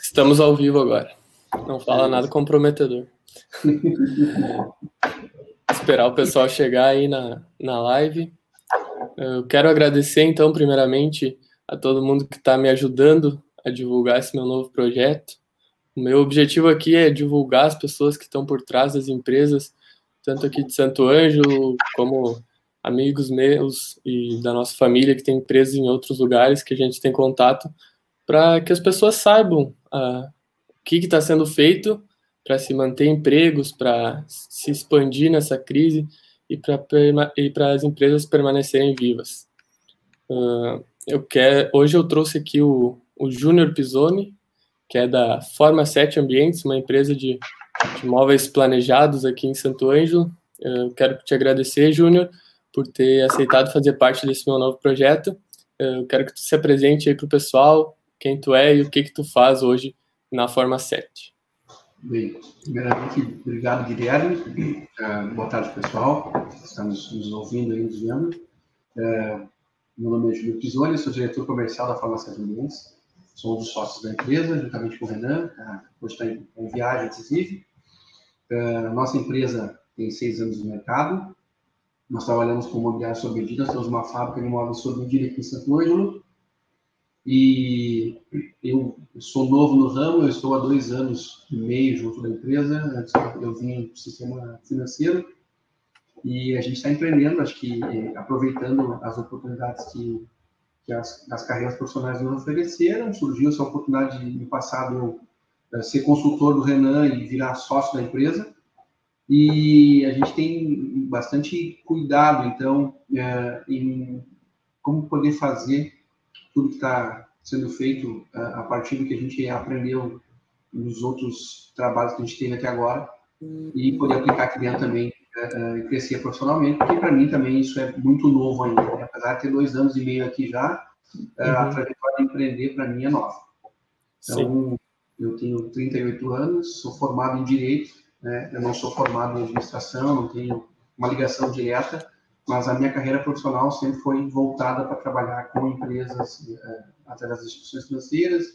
Estamos ao vivo agora. Não fala nada comprometedor. Esperar o pessoal chegar aí na, na live. Eu quero agradecer, então, primeiramente, a todo mundo que está me ajudando a divulgar esse meu novo projeto. O meu objetivo aqui é divulgar as pessoas que estão por trás das empresas, tanto aqui de Santo Ângelo, como amigos meus e da nossa família que tem empresas em outros lugares que a gente tem contato, para que as pessoas saibam uh, o que está sendo feito para se manter empregos, para se expandir nessa crise e para as empresas permanecerem vivas. Uh, eu hoje eu trouxe aqui o, o Júnior Pisoni, que é da Forma 7 Ambientes, uma empresa de, de móveis planejados aqui em Santo Ângelo. Eu quero te agradecer, Júnior, por ter aceitado fazer parte desse meu novo projeto. Eu quero que tu se apresente aí para o pessoal, quem tu é e o que que tu faz hoje na Forma 7. Bem, primeiramente, obrigado, Guilherme. Uh, boa tarde, pessoal. Estamos nos ouvindo e nos vendo. Uh, meu nome é Júlio Pisoni, sou diretor comercial da Farmácia Ambientes. Sou um dos sócios da empresa, juntamente com o Renan. Uh, hoje está em, em viagem, inclusive. nossa empresa tem seis anos no mercado. Nós trabalhamos com mobiliário sob medida, temos uma fábrica de móveis sob medida aqui em Santo Ângelo e eu sou novo no ramo, eu estou há dois anos e meio junto da empresa, antes eu vim do sistema financeiro, e a gente está empreendendo, acho que eh, aproveitando as oportunidades que, que as, as, carreiras profissionais nos ofereceram, surgiu essa oportunidade no passado eu eh, ser consultor do Renan e virar sócio da empresa, e a gente tem bastante cuidado, então, é, em como poder fazer tudo que está sendo feito a partir do que a gente aprendeu nos outros trabalhos que a gente teve até agora e poder aplicar aqui dentro também e crescer profissionalmente, porque para mim também isso é muito novo ainda. Né? Apesar de ter dois anos e meio aqui já, uhum. a trajetória de empreender para mim é nova. Então, Sim. eu tenho 38 anos, sou formado em Direito, né? eu não sou formado em Administração, não tenho uma ligação direta, mas a minha carreira profissional sempre foi voltada para trabalhar com empresas uh, através das instituições financeiras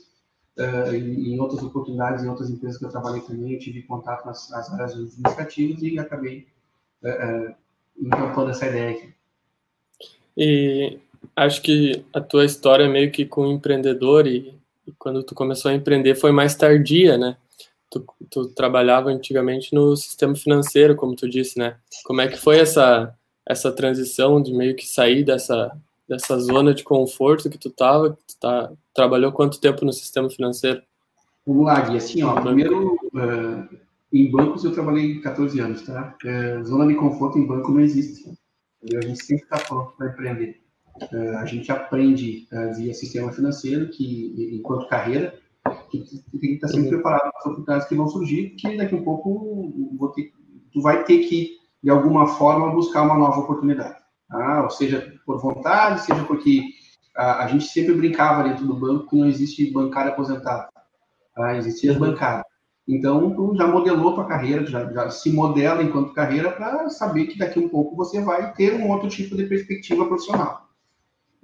uh, e em outras oportunidades, em outras empresas que eu trabalhei também, eu tive contato nas, nas áreas administrativas e acabei uh, encampando essa ideia aqui. E acho que a tua história meio que com empreendedor e, e quando tu começou a empreender foi mais tardia, né? Tu, tu trabalhava antigamente no sistema financeiro, como tu disse, né? Como é que foi essa essa transição de meio que sair dessa, dessa zona de conforto que tu tava, que tu tá, trabalhou quanto tempo no sistema financeiro? Vamos lá, Gui. Assim, ó, primeiro, uh, em bancos eu trabalhei 14 anos, tá? Uh, zona de conforto em banco não existe. A gente sempre está pronto para empreender. Uh, a gente aprende via sistema financeiro, que enquanto carreira, que tem que estar tá sempre uhum. preparado para as oportunidades que vão surgir, que daqui a um pouco ter, tu vai ter que de alguma forma, buscar uma nova oportunidade. Ah, ou seja, por vontade, seja porque a, a, gente sempre brincava dentro do banco que não existe bancário aposentado. Ah, existia uhum. bancário. Então, tu já modelou tua carreira, já, já se modela enquanto carreira para saber que daqui a um pouco você vai ter um outro tipo de perspectiva profissional.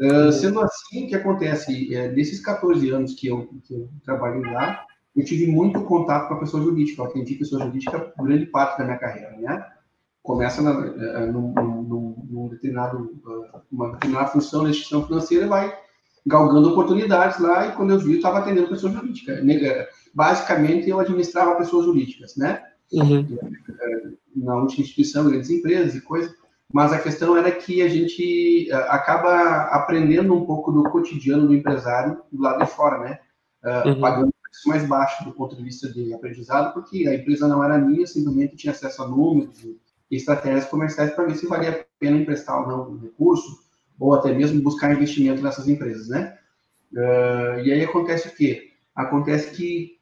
Uh, sendo assim, o que acontece? É, desses 14 anos que eu, que eu trabalhei lá, eu tive muito contato com a pessoa jurídica. Eu atendi pessoa jurídica grande parte da minha carreira, né? Começa na, uh, num, num, num, determinado, uh, uma determinada função na instituição financeira e vai galgando oportunidades lá, e quando eu vi, eu estava atendendo pessoa jurídica. Basicamente, eu administrava pessoas jurídicas, né? Uhum. Na última instituição, grandes empresas e coisas, mas a questão era que a gente acaba aprendendo um pouco do cotidiano do empresário do lado de fora, né? Uhum. Pagando preço mais baixo do ponto de vista de aprendizado, porque a empresa não era minha, simplesmente tinha acesso a números, estratégias comerciais para ver se valia a pena emprestar ou não um recurso, ou até mesmo buscar investimento nessas empresas, né? Uh, e aí acontece o quê? Acontece que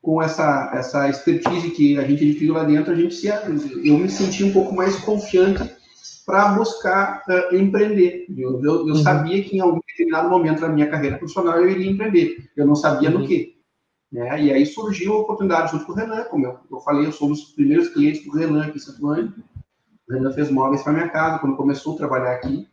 com essa, essa expertise que a gente adquiriu lá dentro, a gente se, eu me senti um pouco mais confiante para buscar uh, empreender. Eu, eu, eu uhum. sabia que em algum determinado momento da minha carreira profissional eu iria empreender. Eu não sabia uhum. no que. Né? E aí surgiu a oportunidade junto com o Renan, como eu, eu falei, eu sou um dos primeiros clientes do Renan aqui em Santo Antônio. O Renan fez móveis para minha casa quando começou a trabalhar aqui,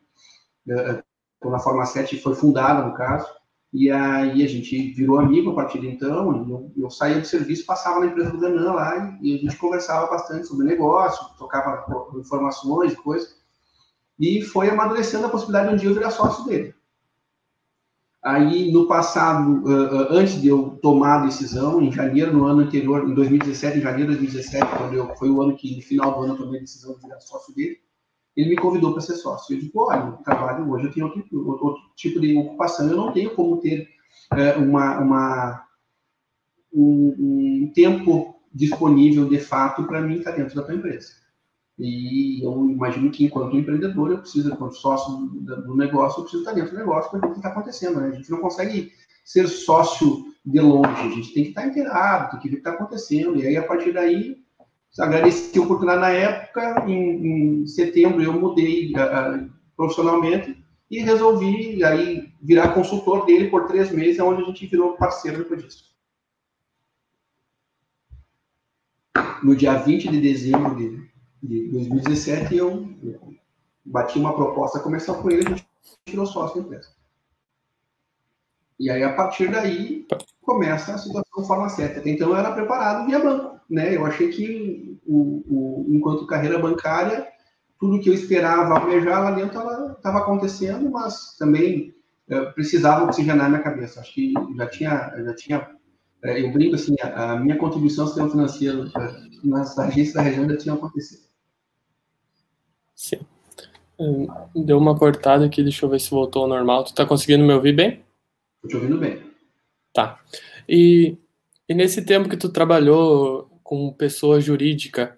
quando a Forma 7 foi fundada, no caso. E aí a gente virou amigo a partir de então. Eu, eu saía do serviço, passava na empresa do Ganan lá e a gente conversava bastante sobre negócio, tocava informações e coisas. E foi amadurecendo a possibilidade de um dia eu virar sócio dele. Aí, no passado, antes de eu tomar a decisão, em janeiro, no ano anterior, em 2017, em janeiro de 2017, quando eu, foi o ano que, no final do ano, eu tomei a decisão de virar sócio dele, ele me convidou para ser sócio. Eu digo, olha, trabalho hoje eu tenho outro, outro, tipo de ocupação, eu não tenho como ter uma, uma um, um, tempo disponível de fato para mim estar dentro da tua empresa. E eu imagino que, enquanto empreendedor, eu preciso, enquanto sócio do, negócio, eu preciso estar dentro do negócio para ver o que está acontecendo. Né? A gente não consegue ser sócio de longe, a gente tem que estar inteirado, tem que ver o que está acontecendo. E aí, a partir daí, agradeci a oportunidade na época. Em, em setembro, eu mudei profissionalmente e resolvi aí virar consultor dele por três meses, onde a gente virou parceiro depois disso. No dia 20 de dezembro de de 2017, eu bati uma proposta comercial com ele, a gente tirou sócio da empresa. E aí, a partir daí, começa a situação farmacêutica. Então, eu era preparado via banco. Né? Eu achei que, o, o, enquanto carreira bancária, tudo que eu esperava almejar lá dentro estava acontecendo, mas também é, precisava oxigenar minha cabeça. Acho que já tinha, já tinha é, eu brinco assim, a, minha contribuição ao sistema financeiro é, nas agências da região já tinha acontecido. Sim. Hum, deu uma cortada aqui, deixa eu ver se voltou ao normal. Tu tá conseguindo me ouvir bem? Tô te ouvindo bem. Tá. E, e nesse tempo que tu trabalhou com pessoa jurídica,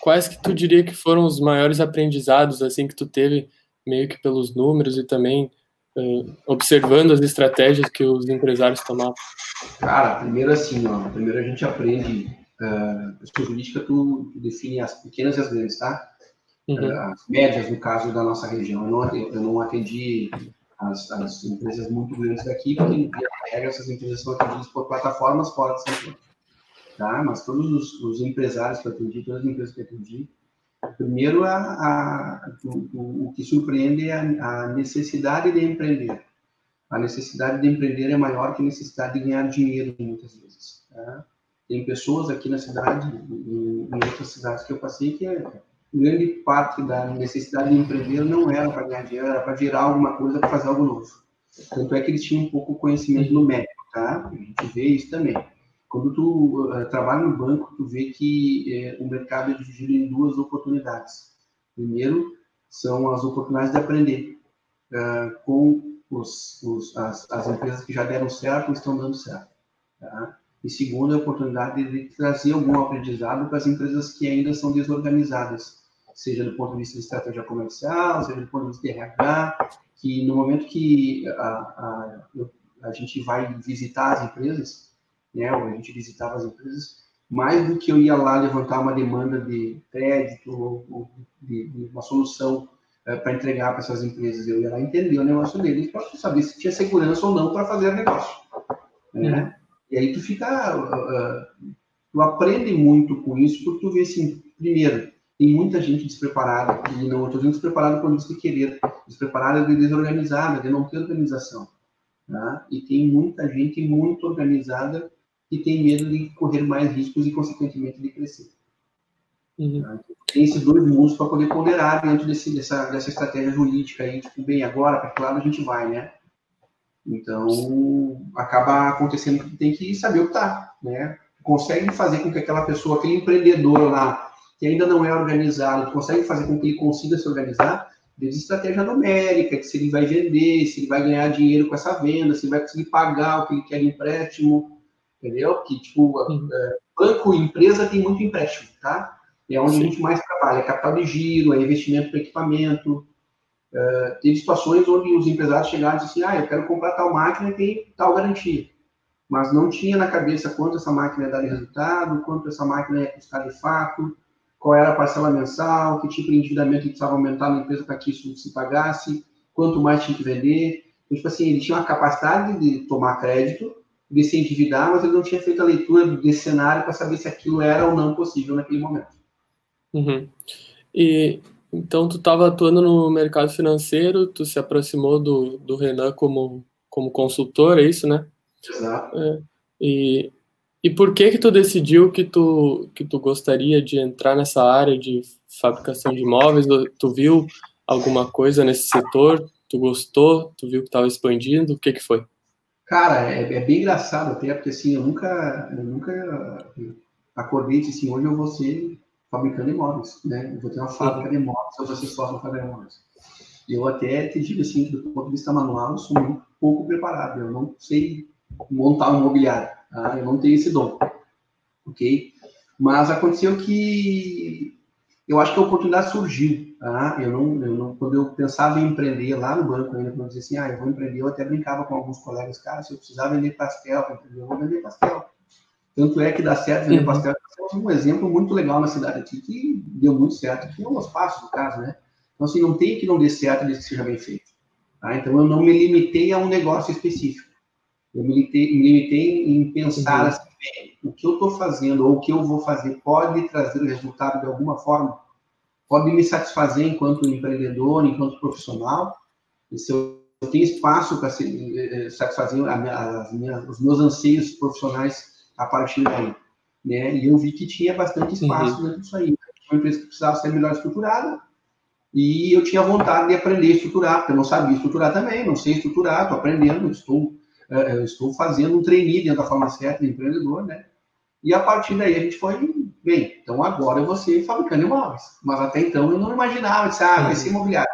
quais que tu diria que foram os maiores aprendizados assim que tu teve meio que pelos números e também uh, observando as estratégias que os empresários tomavam? Cara, primeiro assim, ó, primeiro a gente aprende uh, pessoa jurídica tu, tu define as pequenas e as grandes, tá? Uhum. as médias, no caso da nossa região. Eu não atendi, eu não atendi as, as, empresas muito grandes daqui, porque, via regra, essas empresas são atendidas por plataformas fora de São Paulo. Tá? Mas todos os, os, empresários que eu atendi, todas as empresas que eu atendi, primeiro, a, a, o, o, que surpreende é a, a necessidade de empreender. A necessidade de empreender é maior que a necessidade de ganhar dinheiro, muitas vezes. Tá? Tem pessoas aqui na cidade, em, em outras cidades que eu passei, que é grande parte da necessidade de empreender não era para ganhar dinheiro, era para gerar alguma coisa, para fazer algo novo. Tanto é que eles tinham um pouco conhecimento numérico, tá? A gente vê isso também. Quando tu uh, trabalha no banco, tu vê que uh, o mercado é dividido em duas oportunidades. Primeiro, são as oportunidades de aprender uh, com os, os, as, as, empresas que já deram certo ou estão dando certo. Tá? E segundo, a oportunidade de trazer algum aprendizado para as empresas que ainda são desorganizadas, seja do ponto de vista de estratégia comercial, seja do ponto de vista de RH, que no momento que a, a, a gente vai visitar as empresas, né, ou a gente visitava as empresas, mais do que eu ia lá levantar uma demanda de crédito ou, de, de uma solução é, para entregar para essas empresas, eu ia lá entender o negócio deles para saber se tinha segurança ou não para fazer negócio. Né? E aí tu fica, uh, tu aprende muito com isso, porque tu vê assim, primeiro, tem muita gente despreparada, e não estou dizendo despreparada quando diz que querer, despreparada de desorganizada, de não ter organização. Tá? E tem muita gente muito organizada que tem medo de correr mais riscos e, consequentemente, de crescer. Uhum. Tá? Tem esses dois mundos para poder ponderar dentro desse, dessa, dessa estratégia jurídica aí, tipo, bem, agora, para que lado a gente vai, né? Então, acaba acontecendo que tem que saber o que está, né? Consegue fazer com que aquela pessoa, aquele empreendedor lá, que ainda não é organizado, consegue fazer com que ele consiga se organizar desde estratégia numérica, que se ele vai vender, se ele vai ganhar dinheiro com essa venda, se ele vai conseguir pagar o que ele quer de empréstimo, entendeu? Que, tipo, uhum. é, banco e empresa tem muito empréstimo, tá? É onde Sim. a gente mais trabalha, é capital de giro, é investimento para equipamento, Uh, teve situações onde os empresários chegaram e disseram assim, ah, eu quero comprar tal máquina e tem tal garantia. Mas não tinha na cabeça quanto essa máquina ia dar resultado, quanto essa máquina ia custar de fato, qual era a parcela mensal, que tipo de endividamento precisava aumentar na empresa para que isso se pagasse, quanto mais tinha que vender. Então, tipo assim, ele tinha uma capacidade de tomar crédito, de se endividar, mas ele não tinha feito a leitura desse cenário para saber se aquilo era ou não possível naquele momento. Uhum. E então, tu estava atuando no mercado financeiro, tu se aproximou do, do Renan como, como consultor, é isso, né? Exato. É, e, e por que que tu decidiu que tu, que tu gostaria de entrar nessa área de fabricação de imóveis? Tu viu alguma coisa nesse setor? Tu gostou? Tu viu que estava expandindo? O que que foi? Cara, é, é, bem engraçado até, porque assim, eu nunca, eu nunca acordei e disse assim, hoje eu vou ser fabricando imóveis, né? Eu vou ter uma fábrica de imóveis, eu vou ser sócio na fábrica de imóveis. Eu até te digo assim, do ponto de vista manual, eu sou muito pouco preparado, eu não sei montar um imobiliário, tá? eu não tenho esse dom, ok? Mas aconteceu que eu acho que a oportunidade surgiu, tá? Eu não, eu não, quando eu pensava em empreender lá no banco, ainda quando eu dizia assim, ah, eu vou empreender, eu até brincava com alguns colegas, cara, se eu precisar vender pastel, eu vou vender pastel. Tanto é que dá certo vender uhum. pastel. Temos um exemplo muito legal na cidade aqui, que deu muito certo, que é o Passos, no caso, né? Então, assim, não tem que não dê certo desde que seja bem feito. Tá? Então, eu não me limitei a um negócio específico. Eu me limitei, me limitei em pensar uhum. assim, o que eu estou fazendo ou o que eu vou fazer pode trazer resultado de alguma forma? Pode me satisfazer enquanto empreendedor, enquanto profissional? E se eu tenho espaço para eh, eh, satisfazer as minhas, os meus anseios profissionais a partir daí. Né? E eu vi que tinha bastante espaço uhum. dentro disso aí. Tinha uma empresa que precisava ser melhor estruturada, e eu tinha vontade de aprender a estruturar, porque eu não sabia estruturar também, não sei estruturar, estou aprendendo, estou, uh, estou fazendo um trainee dentro da farmacêutica de empreendedor, né? E a partir daí a gente foi, bem, então agora eu vou ser fabricando imóveis. Mas até então eu não imaginava, disse, ah, vai ser imobiliário.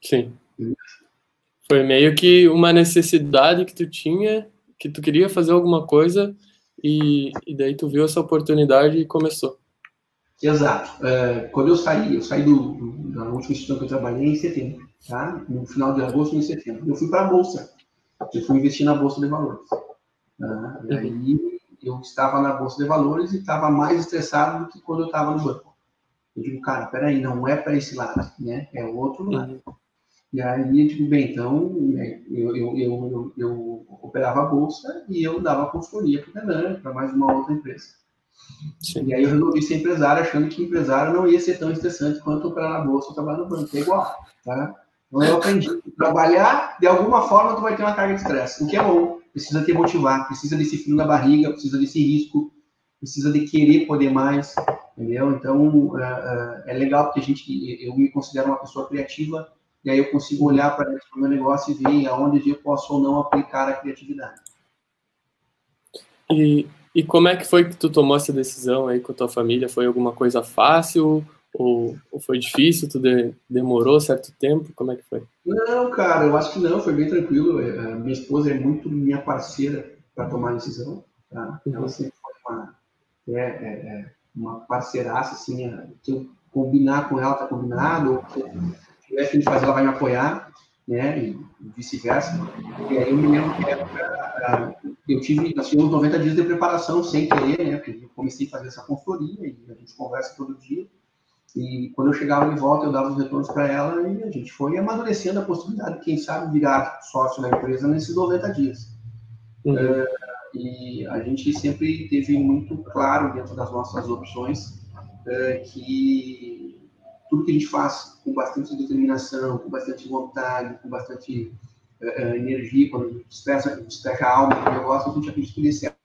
Sim. Foi meio que uma necessidade que tu tinha que tu queria fazer alguma coisa e, e daí tu viu essa oportunidade e começou. Exato. É, quando eu saí, eu saí do, do, da última instituição que eu trabalhei em setembro, tá? No final de agosto, em setembro. Eu fui para a Bolsa. Eu fui investir na Bolsa de Valores. Tá? E aí eu estava na Bolsa de Valores e estava mais estressado do que quando eu estava no banco. Eu digo, cara, peraí, não é para esse lado, né? É outro lado. E aí eu digo, bem, então, né, eu, eu, eu, eu, operava a bolsa e eu dava consultoria para o Renan, para mais uma outra empresa. Sim. E aí eu resolvi ser empresário, achando que empresário não ia ser tão estressante quanto operar na bolsa ou trabalhar no banco. É igual, tá? Então eu aprendi. Trabalhar, de alguma forma, tu vai ter uma carga de estresse, o que é bom. Precisa te motivar, precisa desse frio na barriga, precisa desse risco, precisa de querer poder mais, entendeu? Então, é, é legal porque a gente, eu me considero uma pessoa criativa, e aí eu consigo olhar para dentro do meu negócio e ver aonde eu posso ou não aplicar a criatividade. E, e como é que foi que tu tomou essa decisão aí com a tua família? Foi alguma coisa fácil ou, ou foi difícil? Tu de, demorou certo tempo? Como é que foi? Não, cara, eu acho que não, foi bem tranquilo. É, a minha esposa é muito minha parceira para tomar a decisão. Tá? Uhum. Ela sempre foi uma, é, é, é uma parceiraça, assim, é, que eu combinar com ela tá combinado, ou tiver fim de fazer, ela vai me apoiar, né? E vice-versa. E aí eu me lembro que época, eu tive, nós tivemos 90 dias de preparação sem querer, né? Porque eu comecei a fazer essa consultoria e a gente conversa todo dia. E quando eu chegava de volta, eu dava os retornos para ela e a gente foi amadurecendo a possibilidade de, quem sabe, virar sócio da empresa nesses 90 dias. Uhum. Uh, e a gente sempre teve muito claro dentro das nossas opções uh, que tudo que a gente faz com bastante determinação, com bastante vontade, com bastante uh, energia, quando a gente despeja, despeja a alma do negócio, a gente acredita que dê certo.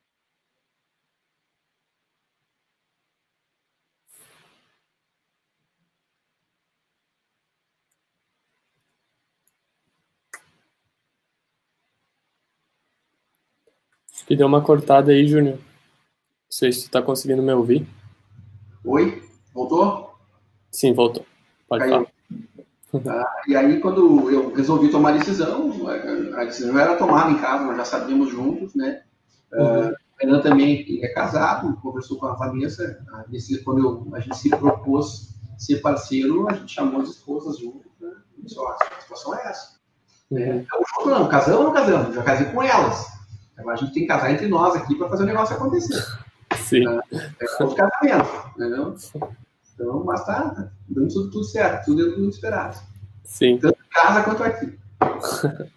E deu uma cortada aí, Júnior. Não sei se tu tá conseguindo me ouvir. Oi? Voltou? Sim, voltou. Pode falar. Ah, e aí, quando eu resolvi tomar a decisão, a decisão era tomada em casa, nós já sabíamos juntos, né? Uhum. Uh, Renan também é casado, conversou com a Vanessa. A quando eu, a gente se propôs ser parceiro, a gente chamou as esposas juntos. Né? Disse: a situação é essa. Uhum. É, então, não, casamos ou não casamos? Já casei com elas. Agora a gente tem que casar entre nós aqui para fazer o negócio acontecer. Sim. Uh, é o casamento, entendeu? Então, mas tá, tá dando tudo, tudo certo, tudo dentro do esperado. Sim. Tanto em casa quanto aqui.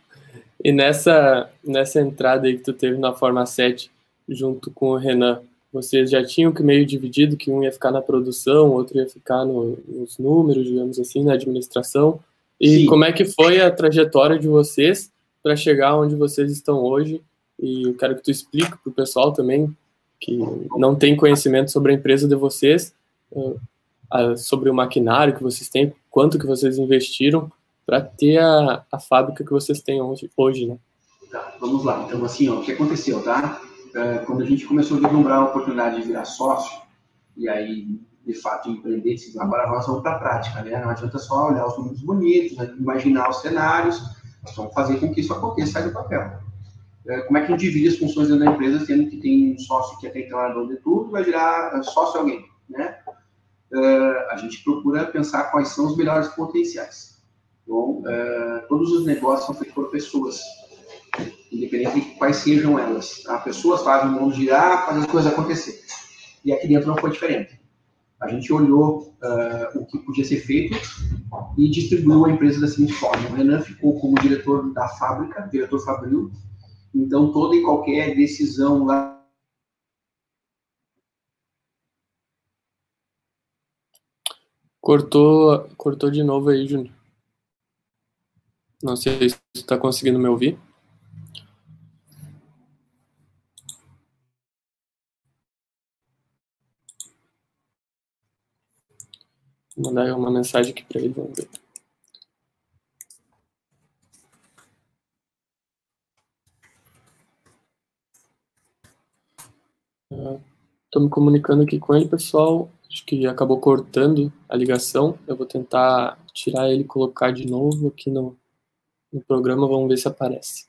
e nessa, nessa entrada aí que tu teve na Forma 7, junto com o Renan, vocês já tinham que meio dividido que um ia ficar na produção, outro ia ficar no, nos números, digamos assim, na administração. E Sim. como é que foi a trajetória de vocês para chegar onde vocês estão hoje? E eu quero que tu explique para o pessoal também que não tem conhecimento sobre a empresa de vocês, uh, sobre o maquinário que vocês têm, quanto que vocês investiram para ter a, a fábrica que vocês têm hoje, hoje né? Tá, vamos lá. Então, assim, ó, o que aconteceu, tá? Uh, quando a gente começou a vislumbrar a oportunidade de virar sócio, e aí de fato empreender, agora nós vamos para a prática, né? Não adianta só olhar os números bonitos, né? imaginar os cenários, nós vamos fazer com que isso aconteça, sai do papel. É, como é que a gente divide as funções dentro da empresa, sendo que tem um sócio que até então era dono de tudo, vai virar é, sócio alguém, né? Uh, a gente procura pensar quais são os melhores potenciais. Então, uh, todos os negócios são feitos por pessoas, independente de quais sejam elas. Tá? Pessoas fazem o mundo girar, fazem as coisas acontecer. E aqui dentro não foi diferente a gente olhou uh, o que podia ser feito e distribuiu a empresa da seguinte forma. O Renan ficou como diretor da fábrica, diretor fabril, então toda e qualquer decisão lá Cortou, cortou de novo aí, Júnior. Não sei se você está conseguindo me ouvir. Vou mandar uma mensagem aqui para ele, vamos ver. Estou me comunicando aqui com ele, pessoal. Acho que acabou cortando a ligação. Eu vou tentar tirar ele e colocar de novo aqui no, no programa. Vamos ver se aparece.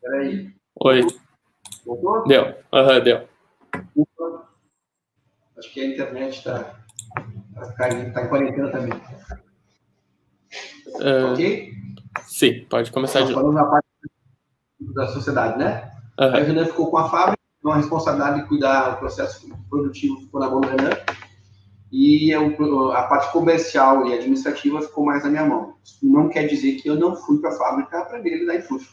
Peraí. Oi. Voltou? Deu. Aham, uhum, deu. Acho que a internet está tá caindo, está em quarentena também. Uh, ok? Sim, pode começar Nós de. Falando na parte da sociedade, né? Uhum. Aí o Renan ficou com a fábrica, com a responsabilidade de cuidar do processo produtivo ficou na mão do Renan e a parte comercial e administrativa ficou mais na minha mão. Isso não quer dizer que eu não fui para a fábrica aprender a lidar em fluxo.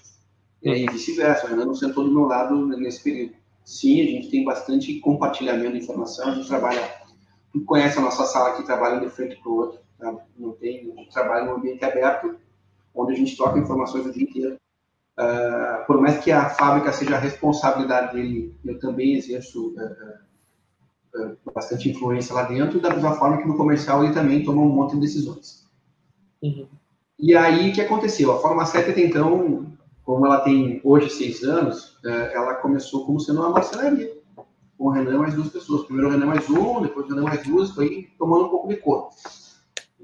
E vice-versa, o Renan não sentou do meu lado nesse período. Sim, a gente tem bastante compartilhamento de informação, a gente trabalha, tu conhece a nossa sala aqui, trabalha de frente para o outro, tá? não tem, a gente trabalha num ambiente aberto, onde a gente troca informações o dia inteiro. Uh, por mais que a fábrica seja a responsabilidade dele, eu também exerço uh, uh, bastante influência lá dentro, da mesma forma que no comercial ele também toma um monte de decisões. Uhum. E aí, o que aconteceu? A Forma 7 até então como ela tem hoje seis anos, ela começou como sendo uma marcenaria, com o Renan mais duas pessoas. Primeiro o Renan mais um, depois o Renan mais duas, foi tomando um pouco de cor.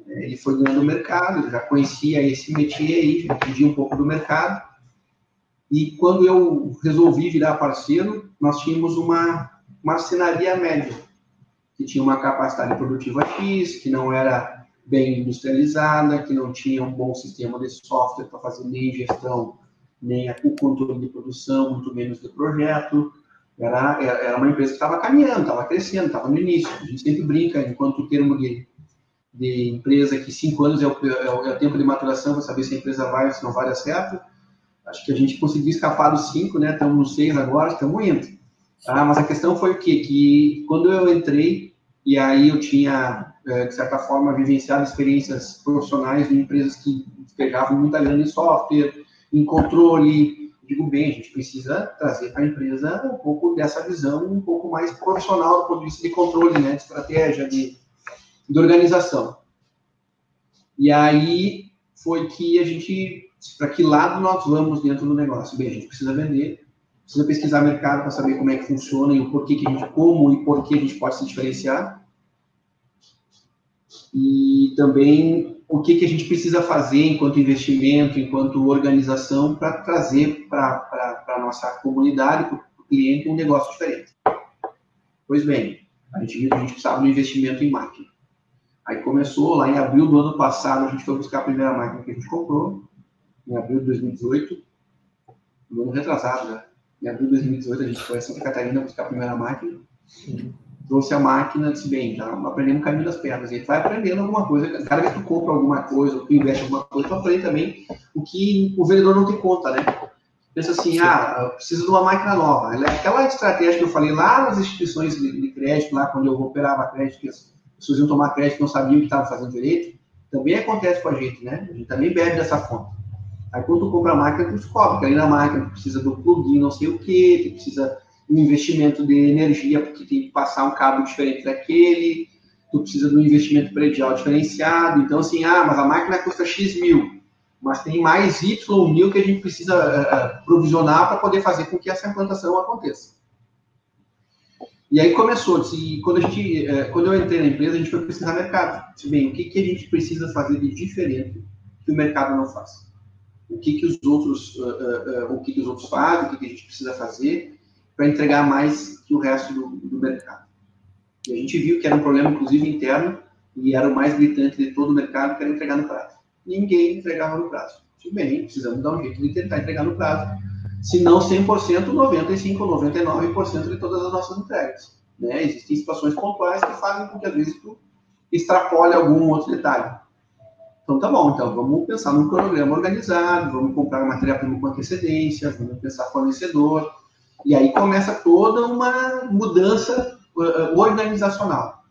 É, ele foi ganhando o mercado, já conhecia esse métier aí, já entendia um pouco do mercado. E quando eu resolvi virar parceiro, nós tínhamos uma marcenaria média, que tinha uma capacidade produtiva X, que não era bem industrializada, que não tinha um bom sistema de software para fazer nem gestão nem o controle de produção, muito menos de projeto. Era, era uma empresa que estava caminhando, estava crescendo, estava no início. A gente sempre brinca, enquanto o termo de, de empresa, que cinco anos é o, é o, é o tempo de maturação para saber se a empresa vai ou se não vai dar certo. Acho que a gente conseguiu escapar dos cinco, né? Estamos nos seis agora, estamos indo. Ah, mas a questão foi o quê? Que quando eu entrei, e aí eu tinha, é, de certa forma, vivenciado experiências profissionais de empresas que pegavam muita grana em software, em controle. Digo bem, a gente precisa trazer para a empresa um pouco dessa visão um pouco mais profissional do ponto de vista de controle, né, de estratégia, de, de organização. E aí foi que a gente, para que lado nós vamos dentro do negócio? Bem, a gente precisa vender, precisa pesquisar mercado para saber como é que funciona e o porquê que a gente, como e por que a gente pode se diferenciar. E também o que, que a gente precisa fazer enquanto investimento, enquanto organização, para trazer para a nossa comunidade, para o cliente, um negócio diferente. Pois bem, a gente viu que a gente precisava um investimento em máquina. Aí começou, lá em abril do ano passado, a gente foi buscar a primeira máquina que a gente comprou, em abril de 2018, no ano retrasado, né? Em abril de 2018, a gente foi a Santa Catarina buscar a primeira máquina. Trouxe a máquina, disse, bem, já aprendemos o caminho das pedras. E vai aprendendo alguma coisa. Cada vez que tu compra alguma coisa, ou tu investe alguma coisa, tu aprende também o que o vendedor não tem conta, né? Pensa assim, Sim. ah, preciso de uma máquina nova. Aquela estratégia que eu falei lá nas instituições de, de crédito, lá quando eu operava crédito, que as pessoas iam tomar crédito não sabiam o que estavam fazendo direito, também acontece com a gente, né? A gente também bebe dessa fonte. Aí quando tu compra a máquina, tu descobre que ali na máquina tu precisa do plugin não sei o que, tu precisa um investimento de energia, porque tem que passar um cabo diferente daquele, tu precisa de um investimento predial diferenciado. Então, assim, ah, mas a máquina custa X mil, mas tem mais Y mil que a gente precisa uh, provisionar para poder fazer com que essa implantação aconteça. E aí começou, e quando, a gente, uh, quando eu entrei na empresa, a gente foi pesquisar mercado. Disse, bem, o que, que a gente precisa fazer de diferente que o mercado não faz? O que, que os outros, uh, o que, que os outros fazem, o que, que a gente precisa fazer para entregar mais que o resto do, do, mercado. E a gente viu que era um problema, inclusive, interno, e era o mais gritante de todo o mercado, que era entregar no prazo. Ninguém entregava no prazo. Tudo bem, precisamos dar um jeito de tentar entregar no prazo. Se não 100%, 95% ou 99% de todas as nossas entregas. Né? Existem situações pontuais que fazem com que, às vezes, tu extrapole algum outro detalhe. Então, tá bom, então vamos pensar num cronograma organizado, vamos comprar matéria-prima com antecedência, vamos pensar fornecedor, e aí começa toda uma mudança uh, organizacional.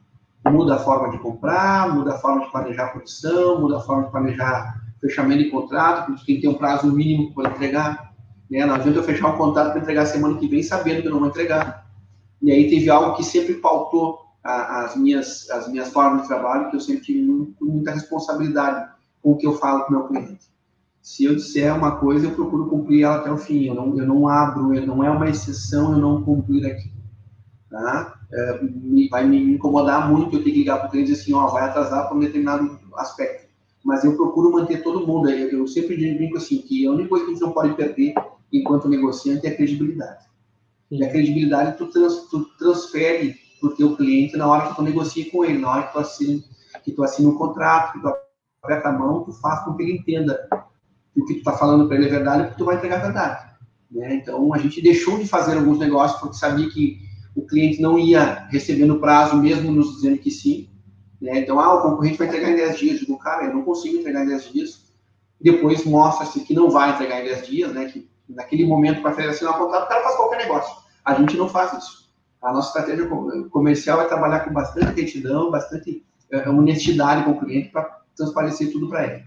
Muda a forma de comprar, muda a forma de planejar a produção, muda a forma de planejar fechamento de contrato, porque tem que ter um prazo mínimo para entregar. Né? Não adianta eu fechar um contrato para entregar semana que vem sabendo que eu não vou entregar. E aí teve algo que sempre pautou a, as, minhas, as minhas formas de trabalho, que eu sempre tive muito, muita responsabilidade com o que eu falo para o meu cliente se eu disser uma coisa, eu procuro cumprir ela até o fim. Eu não, eu não abro, eu não é uma exceção eu não cumprir aqui. Tá? É, me, vai me incomodar muito eu ter que ligar para o cliente e dizer assim, ó, vai atrasar para um determinado aspecto. Mas eu procuro manter todo mundo. Eu, eu sempre digo assim, que a única coisa que a gente não pode perder enquanto negociante é a credibilidade. E a credibilidade tu, trans, tu transfere para o teu cliente na hora que tu negocia com ele, na hora que tu assina, que tu assina um contrato, que tu aperta a mão, tu faz com que ele entenda o que tu está falando para ele é verdade, porque tu vai entregar a verdade. Né? Então, a gente deixou de fazer alguns negócios porque sabia que o cliente não ia receber no prazo, mesmo nos dizendo que sim. Né? Então, ah, o concorrente vai entregar em 10 dias. Eu digo, cara, eu não consigo entregar em 10 dias. Depois mostra-se que não vai entregar em 10 dias, né? que naquele momento, para fazer assinar o contrato, o cara faz qualquer negócio. A gente não faz isso. A nossa estratégia comercial é trabalhar com bastante retidão, bastante é, honestidade com o cliente para transparecer tudo para ele.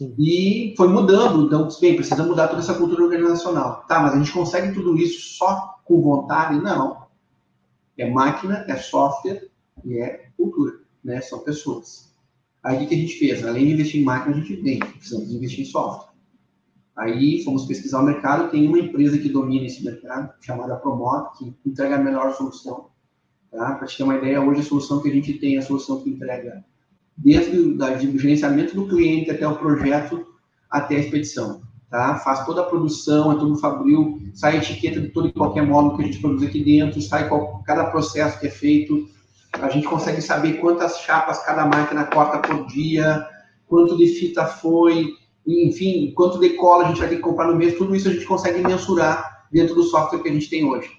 E foi mudando, então, bem, precisa mudar toda essa cultura organizacional. Tá, mas a gente consegue tudo isso só com vontade? Não. É máquina, é software e é cultura, né? São pessoas. Aí o que a gente fez? Além de investir em máquina, a gente tem, precisamos investir em software. Aí fomos pesquisar o mercado, tem uma empresa que domina esse mercado, chamada Promote, que entrega a melhor solução. Tá? Para te ter uma ideia, hoje a solução que a gente tem é a solução que entrega desde o gerenciamento do cliente até o projeto, até a expedição. Tá? Faz toda a produção, é tudo fabril, sai a etiqueta de todo e qualquer módulo que a gente produz aqui dentro, sai qual, cada processo que é feito, a gente consegue saber quantas chapas cada máquina corta por dia, quanto de fita foi, enfim, quanto de cola a gente vai ter que comprar no mês, tudo isso a gente consegue mensurar dentro do software que a gente tem hoje.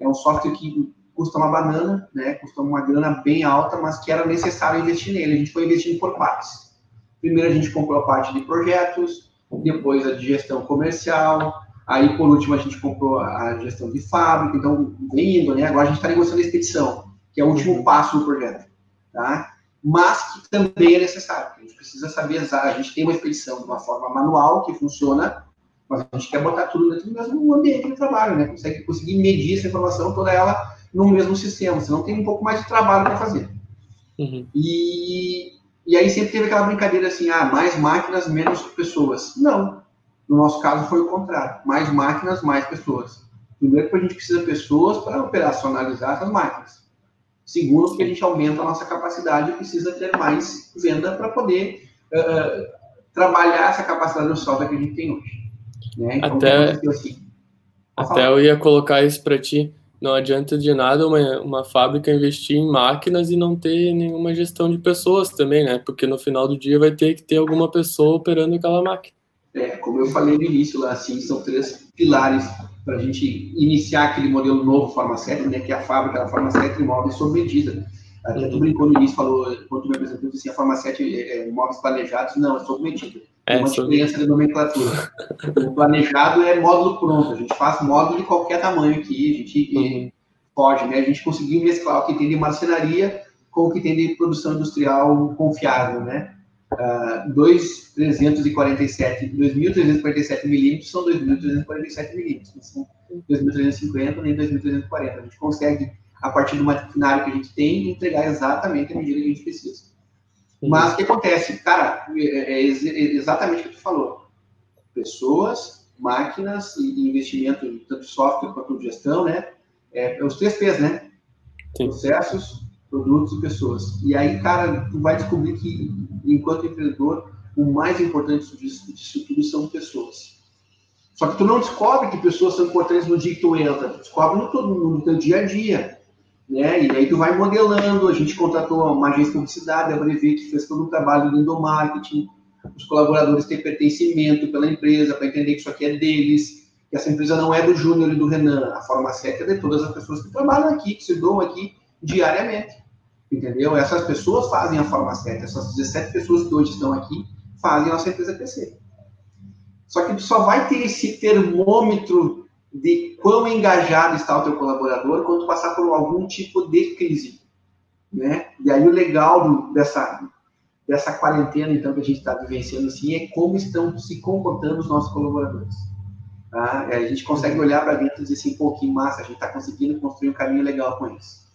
É um software que custa uma banana, né? Custa uma grana bem alta, mas que era necessário investir nele. A gente foi investindo por partes. Primeiro a gente comprou a parte de projetos, depois a de gestão comercial, aí por último a gente comprou a gestão de fábrica. Então, vem indo, né? Agora a gente está negociando a expedição, que é o último uhum. passo do projeto, tá? Mas que também é necessário. A gente precisa saber, a gente tem uma expedição de uma forma manual que funciona, mas a gente quer botar tudo dentro do mesmo ambiente de trabalho, né? Consegue conseguir medir essa informação, toda ela no mesmo sistema, senão tem um pouco mais de trabalho para fazer. Uhum. E, e aí sempre teve aquela brincadeira assim, ah, mais máquinas, menos pessoas. Não. No nosso caso foi o contrário. Mais máquinas, mais pessoas. Primeiro, porque a gente precisa de pessoas para operacionalizar essas máquinas. Segundo, porque a gente aumenta a nossa capacidade e precisa ter mais venda para poder uh, trabalhar essa capacidade software que a gente tem hoje. Né? Então, até assim, até eu ia colocar isso para ti não adianta de nada uma, uma fábrica investir em máquinas e não ter nenhuma gestão de pessoas também, né? Porque no final do dia vai ter que ter alguma pessoa operando aquela máquina. É, como eu falei no início lá, assim, são três pilares para a gente iniciar aquele modelo novo farmacêutico, né, que é a fábrica da farmacêutica imóveis sob medida. Até tu brincou no início, falou, quando tu me apresentou, assim, a farmacêutica é, é móveis planejados, não, é sob medida. É, uma diferença de nomenclatura. o planejado é módulo pronto, a gente faz módulo de qualquer tamanho aqui, a gente uhum. pode, né, a gente conseguiu mesclar o que tem de marcenaria com o que tem de produção industrial confiável, né. Uh, 2.347, 2.347 milímetros são 2.347 milímetros, não são 2.350 nem 2.340. A gente consegue, a partir do maquinário que a gente tem, entregar exatamente a medida que a gente precisa. Mas o que acontece? Cara, é, é, é exatamente o que tu falou. Pessoas, máquinas e investimento, tanto software quanto gestão, né? É, é os três P's, né? Sim. Processos, produtos e pessoas. E aí, cara, tu vai descobrir que, enquanto empreendedor, o mais importante disso, disso tudo são pessoas. Só que tu não descobre que pessoas são importantes no dia que tu entra, tu descobre no, no, no teu dia a dia. Né? E aí tu vai modelando, a gente contratou uma agência de publicidade, a Brevet, que fez todo o trabalho do endomarketing, os colaboradores têm pertencimento pela empresa, para entender que isso aqui é deles, que essa empresa não é do Júnior e do Renan, a farmacêutica é de todas as pessoas que trabalham aqui, que se doam aqui, diariamente. Entendeu? Essas pessoas fazem a farmacêutica, essas 17 pessoas que hoje estão aqui fazem a nossa empresa crescer. Só que tu só vai ter esse termômetro de quão engajado está o teu colaborador quando passar por algum tipo de crise. Né? E aí o legal dessa, dessa quarentena, então, que a gente está vivenciando assim, é como estão se comportando os nossos colaboradores. Tá? A gente consegue olhar para dentro e dizer assim, pô, massa, a gente está conseguindo construir um caminho legal com isso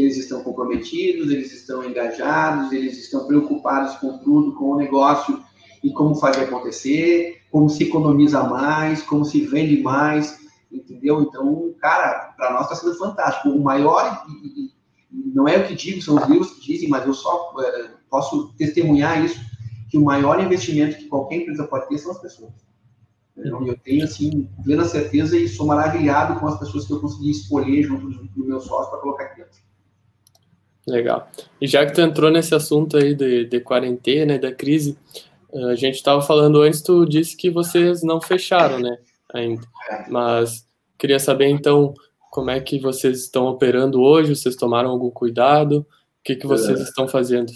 eles estão comprometidos, eles estão engajados, eles estão preocupados com tudo, com o negócio e como fazer acontecer, como se economiza mais, como se vende mais, entendeu? Então, cara, para nós está sendo fantástico. O maior, não é o que digo, são os livros que dizem, mas eu só é, posso testemunhar isso, que o maior investimento que qualquer empresa pode ter são as pessoas. Então, eu tenho, assim, plena certeza e sou maravilhado com as pessoas que eu consegui escolher junto do meu sócio para colocar aqui dentro. Legal. E já que tu entrou nesse assunto aí de, de quarentena e da crise, a gente estava falando antes, tu disse que vocês não fecharam, né, ainda. Mas queria saber, então, como é que vocês estão operando hoje, vocês tomaram algum cuidado, o que, que vocês estão fazendo?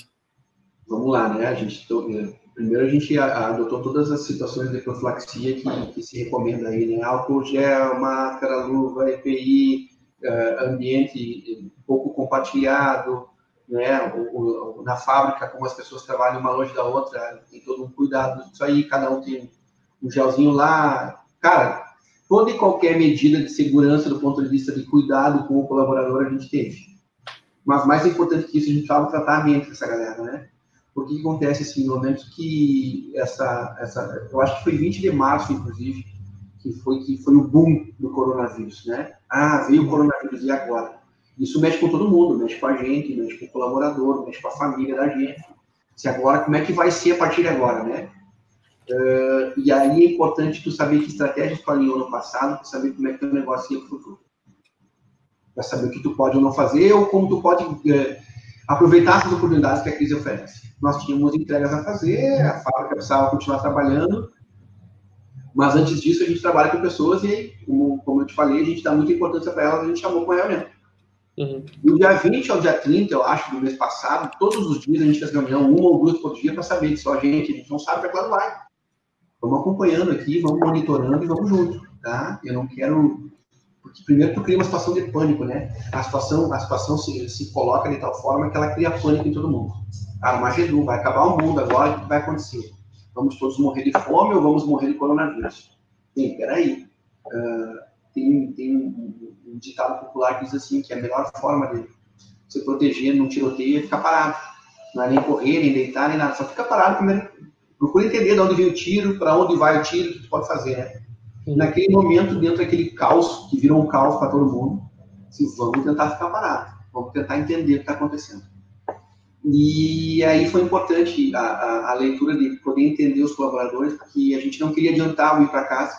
Vamos lá, né, a gente, eh, primeiro a gente adotou todas as situações de profilaxia que, que se recomenda aí, né, álcool gel, máscara, luva, EPI, uh, ambiente pouco compartilhado, né? O, o, na fábrica, como as pessoas trabalham uma longe da outra, tem todo um cuidado disso aí, cada um tem um gelzinho lá. Cara, toda e qualquer medida de segurança do ponto de vista de cuidado com o colaborador a gente teve. Mas mais importante que isso, a gente precisava tratar a mente dessa galera, né? Porque que acontece assim, no momento que essa, essa, eu acho que foi 20 de março, inclusive, que foi que foi o boom do coronavírus, né? Ah, veio o coronavírus e agora? Isso mexe com todo mundo, mexe com a gente, mexe com o colaborador, mexe com a família da gente. Se agora, como é que vai ser a partir de agora, né? E aí é importante tu saber que estratégia tu alinhou no passado, para saber como é que o negócio ia para o futuro. Para saber o que tu pode ou não fazer, ou como tu pode uh, aproveitar essas oportunidades que a crise oferece. Nós tínhamos entregas a fazer, a fábrica precisava continuar trabalhando, mas antes disso, a gente trabalha com pessoas e, como, como eu te falei, a gente dá muita importância para elas, a gente chamou uma reunião. Uhum. Do dia 20 ao dia 30, eu acho, do mês passado, todos os dias a gente fez reunião, uma ou duas por dia, para saber que só a gente, a gente não sabe para quando vai. Vamos acompanhando aqui, vamos monitorando e vamos junto, tá? Eu não quero. Porque primeiro tu cria uma situação de pânico, né? A situação, a situação se, se coloca de tal forma que ela cria pânico em todo mundo. Ah, Magedum, vai acabar o mundo agora, o que vai acontecer? vamos todos morrer de fome ou vamos morrer de coronavírus? Sim, peraí. Uh, tem, tem um, um, ditado popular que diz assim, que a melhor forma de se proteger num tiroteio é ficar parado. Não é nem correr, nem deitar, nem nada. Só fica parado primeiro. Procura entender de onde veio o tiro, para onde vai o tiro, o que tu pode fazer, né? Naquele momento, dentro daquele caos, que virou um caos para todo mundo, se vamos tentar ficar parado. Vamos tentar entender o que está acontecendo. E aí foi importante a, a, a, leitura de poder entender os colaboradores, porque a gente não queria adiantar o ir para casa.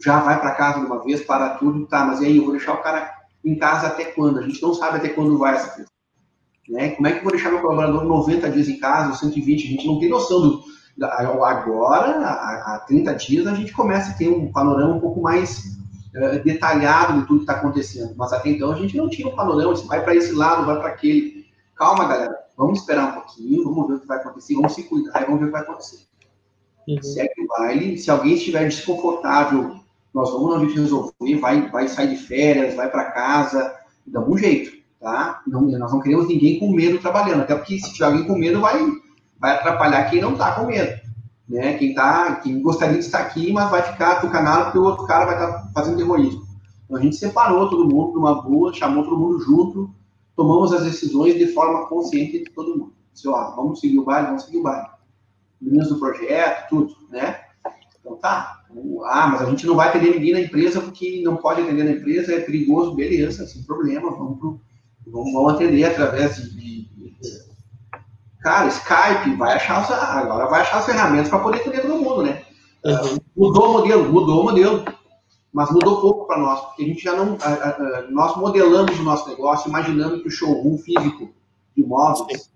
Já vai para casa de uma vez, para tudo, tá, mas aí eu vou deixar o cara em casa até quando? A gente não sabe até quando vai essa coisa. Né? Como é que eu vou deixar meu colaborador 90 dias em casa, ou 120? A gente não tem noção do. Agora, há 30 dias, a gente começa a ter um panorama um pouco mais uh, detalhado de tudo que está acontecendo. Mas até então a gente não tinha um panorama, se vai para esse lado, vai para aquele. Calma, galera, vamos esperar um pouquinho, vamos ver o que vai acontecer, vamos se cuidar e vamos ver o que vai acontecer. Uhum. Segue o baile, se alguém estiver desconfortável, nós vamos a gente resolver, vai, vai sair de férias, vai para casa, dá um jeito, tá? Não, nós não queremos ninguém com medo trabalhando, até porque se tiver alguém com medo, vai, vai atrapalhar quem não está com medo né? Quem tá, quem gostaria de estar aqui, mas vai ficar canal porque o outro cara vai estar tá fazendo terrorismo. Então a gente separou todo mundo numa boa, chamou todo mundo junto, tomamos as decisões de forma consciente de todo mundo. Disse, ó, vamos seguir o baile, vamos seguir o baile. Meninos do projeto, tudo, né? Então tá. Ah, mas a gente não vai atender ninguém na empresa porque não pode atender na empresa, é perigoso, beleza, sem problema, vamos, pro, vamos, vamos atender através de, de Cara, Skype vai achar agora vai achar as ferramentas para poder atender todo mundo, né? Uhum. Mudou o modelo, mudou o modelo, mas mudou pouco para nós, porque a gente já não, a, a, nós modelamos o nosso negócio, imaginando que o showroom físico de imóveis Sim.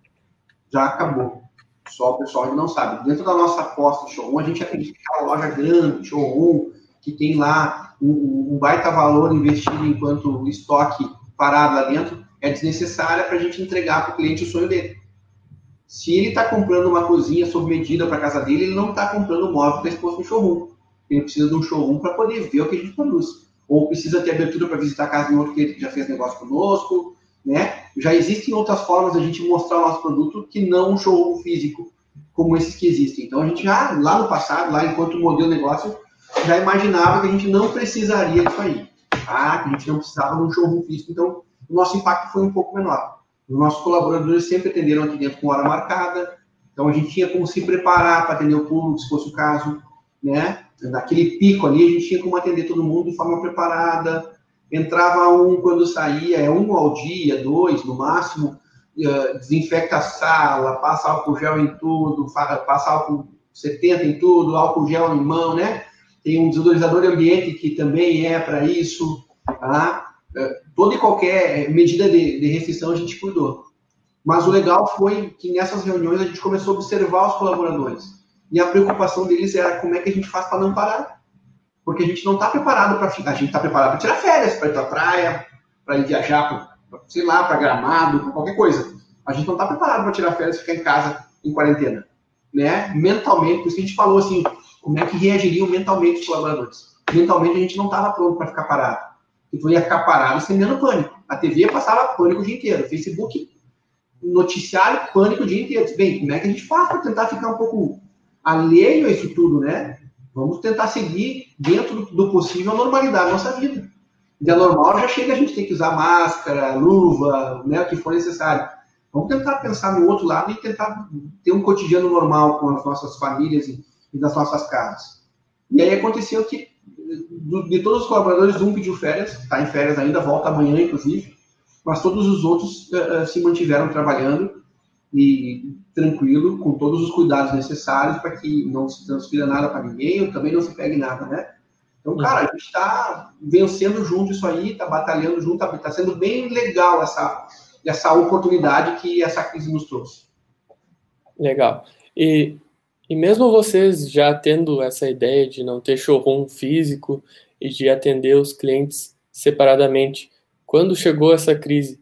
já acabou. Só o pessoal que não sabe. Dentro da nossa aposta de showroom, a gente acredita que é uma loja grande, showroom, que tem lá um, um baita valor investido enquanto estoque parado lá dentro, é desnecessária para a gente entregar para o cliente o sonho dele. Se ele está comprando uma cozinha sob medida para casa dele, ele não está comprando um móvel que está exposto no showroom. Ele precisa de um showroom para poder ver o que a gente produz. Ou precisa ter abertura para visitar a casa de um outro cliente que já fez negócio conosco. Né? Já existem outras formas de a gente mostrar o nosso produto que não um showroom físico, como esses que existem. Então a gente já, lá no passado, lá enquanto modelo de negócio, já imaginava que a gente não precisaria disso aí. Ah, a gente não precisava de um showroom físico. Então o nosso impacto foi um pouco menor. Os nossos colaboradores sempre atenderam aqui dentro com hora marcada, então a gente tinha como se preparar para atender o público, se fosse o caso, né? Naquele pico ali, a gente tinha como atender todo mundo de forma preparada. Entrava um quando saía, é um ao dia, dois no máximo, eh, desinfecta a sala, passa álcool gel em tudo, passa álcool 70 em tudo, álcool gel em mão, né? Tem um desodorizador de ambiente que também é para isso, tá? Toda e qualquer medida de, de restrição a gente cuidou. Mas o legal foi que nessas reuniões a gente começou a observar os colaboradores. E a preocupação deles era como é que a gente faz para não parar. Porque a gente não está preparado para A gente está preparado para tirar férias, para ir para a praia, para ir viajar, pra, sei lá, para gramado, para qualquer coisa. A gente não está preparado para tirar férias e ficar em casa em quarentena. Né? Mentalmente, por isso que a gente falou assim, como é que reagiriam mentalmente os colaboradores. Mentalmente a gente não estava pronto para ficar parado. Então ia ficar parado estendendo pânico. A TV passava pânico o dia inteiro. Facebook, noticiário, pânico o dia inteiro. Bem, como é que a gente faz para tentar ficar um pouco alheio a isso tudo, né? Vamos tentar seguir dentro do possível a normalidade da nossa vida. E a normal já chega a gente ter que usar máscara, luva, né, o que for necessário. Vamos tentar pensar no outro lado e tentar ter um cotidiano normal com as nossas famílias e, e nossas casas. E aí aconteceu que de todos os colaboradores, um pediu férias, está em férias ainda, volta amanhã, inclusive, mas todos os outros uh, se mantiveram trabalhando e tranquilo, com todos os cuidados necessários para que não se transfira nada para ninguém, ou também não se pegue nada, né? Então, cara, a gente está vencendo junto isso aí, está batalhando junto, está tá sendo bem legal essa, essa oportunidade que essa crise nos trouxe. Legal. E e mesmo vocês já tendo essa ideia de não ter showroom físico e de atender os clientes separadamente, quando chegou essa crise,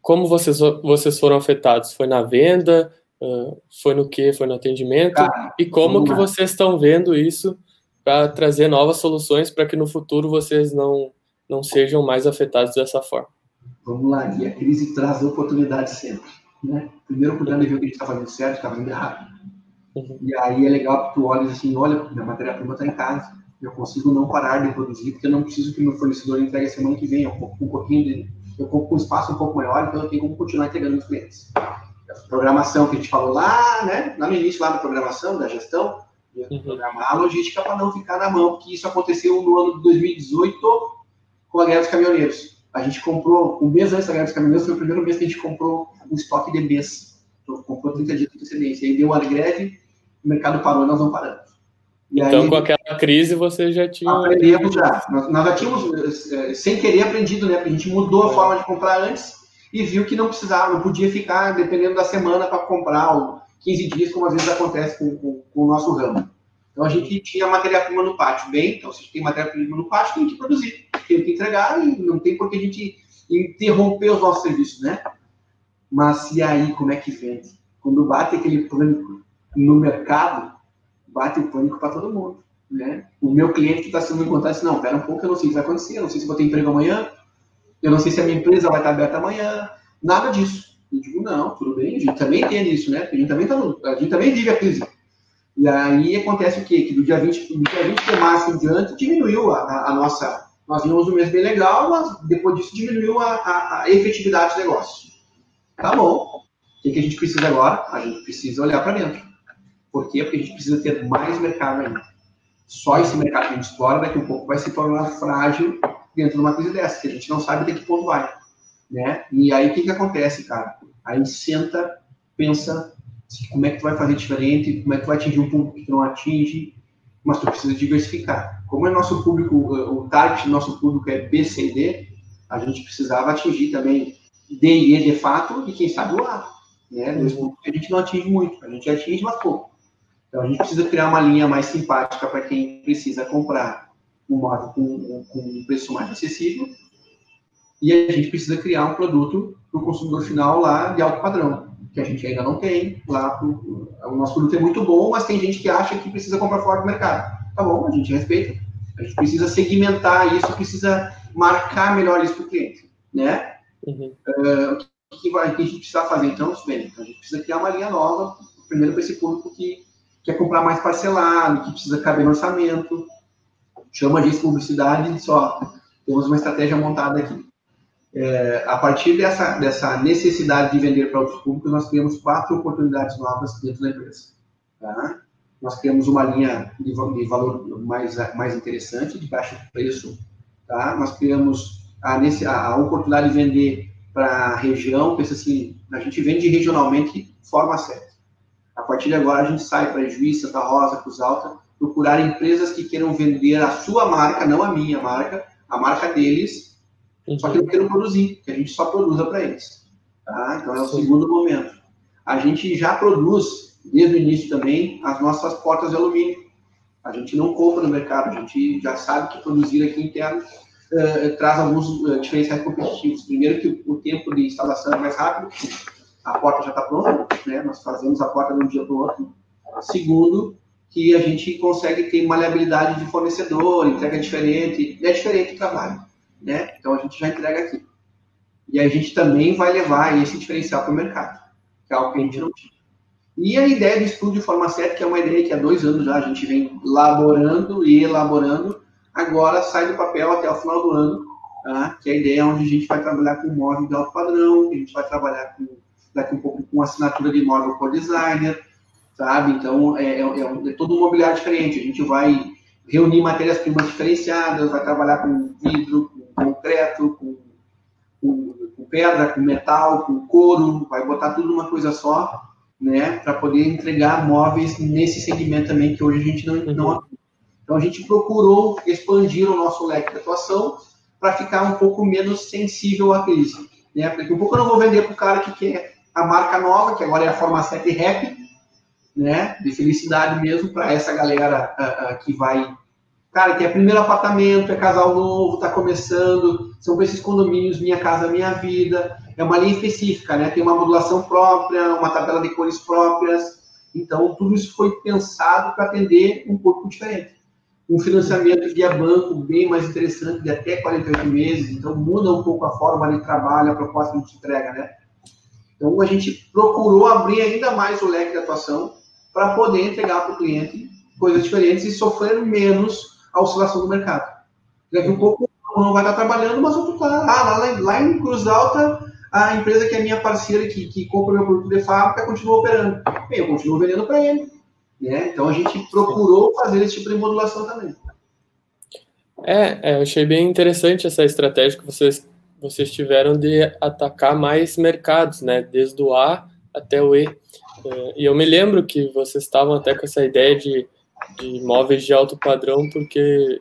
como vocês, vocês foram afetados? Foi na venda? Foi no que? Foi no atendimento? e como que vocês estão vendo isso para trazer novas soluções para que no futuro vocês não, não sejam mais afetados dessa forma? Vamos lá, e a crise traz oportunidades sempre. Né? Primeiro, cuidando de ver o que a gente está fazendo certo, está fazendo errado Uhum. E aí é legal que tu olha assim, olha, minha matéria-prima está em casa, eu consigo não parar de produzir, porque eu não preciso que meu fornecedor entregue a semana que vem, eu compro um pouquinho de, eu compro com um espaço um pouco maior, então eu tenho como continuar entregando os clientes. A programação que a gente falou lá, né, lá no início lá da programação, da gestão, uhum. programar a logística para não ficar na mão, porque isso aconteceu no ano de 2018 com a guerra dos caminhoneiros. A gente comprou, um mês antes da guerra dos caminhoneiros, foi o primeiro mês que a gente comprou um estoque de mês comprou 30 dias de antecedência. Aí deu a greve, o mercado parou e nós não paramos. E então, aí, com aquela crise, você já tinha. Aprendemos já. Nós, nós já tínhamos, eh, sem querer, aprendido, né? Porque a gente mudou a é. forma de comprar antes e viu que não precisava, não podia ficar dependendo da semana para comprar, ou 15 dias, como às vezes acontece com, com, com, o nosso ramo. Então, Então a gente tinha matéria-prima no pátio. Bem, então se a gente tem matéria-prima no pátio, tem que produzir, tem que entregar e não tem por que a gente interromper os nossos serviços, né? Mas e aí, como é que vende? Quando bate aquele pânico no mercado, bate o pânico para todo mundo, né? O meu cliente que está sendo encontrado disse, não, pera um pouco, eu não sei o que vai acontecer, eu não sei se vou ter emprego amanhã, eu não sei se a minha empresa vai estar aberta amanhã, nada disso. Eu digo, não, tudo bem, a gente também tem isso, né? A gente também, tá no, a gente também vive a crise. E aí acontece o quê? Que do dia 20, do dia 20 de março em diante diminuiu a, a, a nossa. Nós vimos um mês bem legal, mas depois disso diminuiu a, a, a efetividade do negócio. Tá bom. O que, que a gente precisa agora? A gente precisa olhar para dentro. Por quê? Porque a gente precisa ter mais mercado ainda. Só esse mercado que a gente explora daqui a um pouco vai se tornar frágil dentro de uma crise dessa, que a gente não sabe até que ponto vai. Né? E aí o que, que acontece, cara? Aí a gente senta, pensa como é que tu vai fazer diferente, como é que tu vai atingir um público que tu não atinge, mas tu precisa diversificar. Como é nosso público, o target do nosso público é B, C e D, a gente precisava atingir também D e E de fato e quem sabe o A. Né? Dois públicos que a gente não atinge muito, a gente atinge, mas pouco. Então a gente precisa criar uma linha mais simpática para quem precisa comprar um móvel com, com um preço mais acessível e a gente precisa criar um produto para o consumidor final lá de alto padrão que a gente ainda não tem. Lá pro, o nosso produto é muito bom, mas tem gente que acha que precisa comprar fora do mercado. Tá bom, a gente respeita. A gente precisa segmentar isso, precisa marcar melhor isso para o cliente, né? Uhum. Uh, o que, vai, que a gente precisa fazer então? Bem, então a gente precisa criar uma linha nova, primeiro para esse público que quer comprar mais parcelado, que precisa caber no orçamento. Chama disso publicidade, só temos uma estratégia montada aqui. É, a partir dessa, dessa necessidade de vender para outros públicos, nós criamos quatro oportunidades novas dentro da empresa. Tá? Nós criamos uma linha de, de, valor mais, mais interessante, de baixo preço. Tá? Nós criamos a, a, a oportunidade de vender para a região, pensa assim, a gente vende regionalmente forma certa. A partir de agora, a gente sai para Juiz, Santa Rosa, Cruz Alta, procurar empresas que queiram vender a sua marca, não a minha marca, a marca deles, só que eu quero produzir, que a gente só produza para eles. Tá? Então é o Sim. segundo momento. A gente já produz, desde o início também, as nossas portas de alumínio. A gente não compra no mercado, a gente já sabe que produzir aqui interno uh, traz alguns uh, diferenciais competitivos. Primeiro que o, tempo de instalação é mais rápido, a porta já está pronta, né? nós fazemos a porta de um dia para o outro. Segundo, que a gente consegue ter maleabilidade de fornecedor, entrega diferente, é diferente o trabalho né? Então a gente já entrega aqui. E a gente também vai levar esse diferencial para o mercado, que é algo que a gente não tinha. E a ideia do estúdio Forma 7, que é uma ideia que há dois anos já a gente vem elaborando e elaborando, agora sai do papel até o final do ano, tá? que é a ideia onde a gente vai trabalhar com móvel de alto padrão, que a gente vai trabalhar com, daqui um pouco com assinatura de móvel por designer, sabe? Então, é, é, é, é todo um mobiliário diferente. A gente vai reunir matérias-primas diferenciadas, vai trabalhar com vidro, concreto, com, com, com, pedra, com metal, com couro, vai botar tudo numa coisa só, né, para poder entregar móveis nesse segmento também que hoje a gente não, não Então a gente procurou expandir o nosso leque de atuação para ficar um pouco menos sensível à crise, né? Porque um pouco eu não vou vender para o cara que quer a marca nova, que agora é a Forma 7 Rap, né, de felicidade mesmo para essa galera que vai Cara, que é primeiro apartamento, é casal novo, está começando, são esses condomínios Minha Casa Minha Vida. É uma linha específica, né? Tem uma modulação própria, uma tabela de cores próprias. Então, tudo isso foi pensado para atender um pouco diferente. Um financiamento via banco bem mais interessante, de até 48 meses. Então, muda um pouco a forma de trabalho, a proposta que a gente entrega, né? Então, a gente procurou abrir ainda mais o leque de atuação para poder entregar para o cliente coisas diferentes e sofrer menos a oscilação do mercado. Daqui um pouco não vai estar trabalhando, mas outro está. Ah, lá, lá em Cruz Alta, a empresa que é minha parceira, que, que compra meu produto de fábrica, continua operando. Bem, eu continuo vendendo para ele. Né? Então a gente procurou fazer esse tipo de modulação também. É, é, eu achei bem interessante essa estratégia que vocês, vocês tiveram de atacar mais mercados, né? Desde o A até o E. É, e eu me lembro que vocês estavam até com essa ideia de de móveis de alto padrão, porque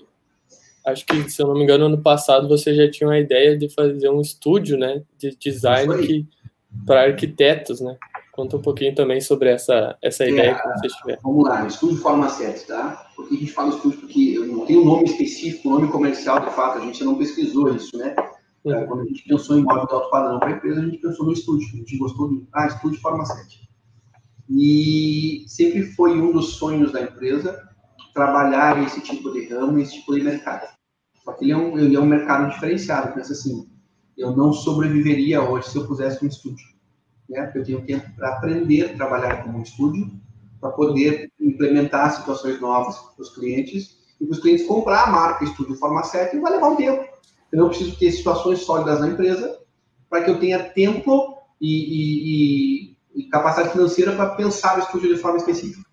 acho que, se eu não me engano, ano passado você já tinha uma ideia de fazer um estúdio, né, de design para arquitetos, né? Conta um pouquinho também sobre essa, essa é, ideia que vocês tiveram. Vamos lá, estúdio forma 7, tá? Por que a gente fala estúdio? Porque não tem um nome específico, um nome comercial, de fato, a gente não pesquisou isso, né? Uhum. Quando a gente pensou em móvel de alto padrão para a empresa, a gente pensou no estúdio. A gente gostou de, ah, estúdio 7. E sempre foi um dos sonhos da empresa trabalhar esse tipo de ramo, esse tipo de mercado. Só que ele é um, ele é um mercado diferenciado, pensa assim, eu não sobreviveria hoje se eu pusesse um estúdio, né? Porque eu tenho tempo para aprender a trabalhar como um estúdio, para poder implementar situações novas para os clientes e para os clientes comprar a marca Estúdio 7 vai levar um tempo. Então, eu preciso ter situações sólidas na empresa para que eu tenha tempo e, e, e capacidade financeira para pensar o estúdio de forma específica.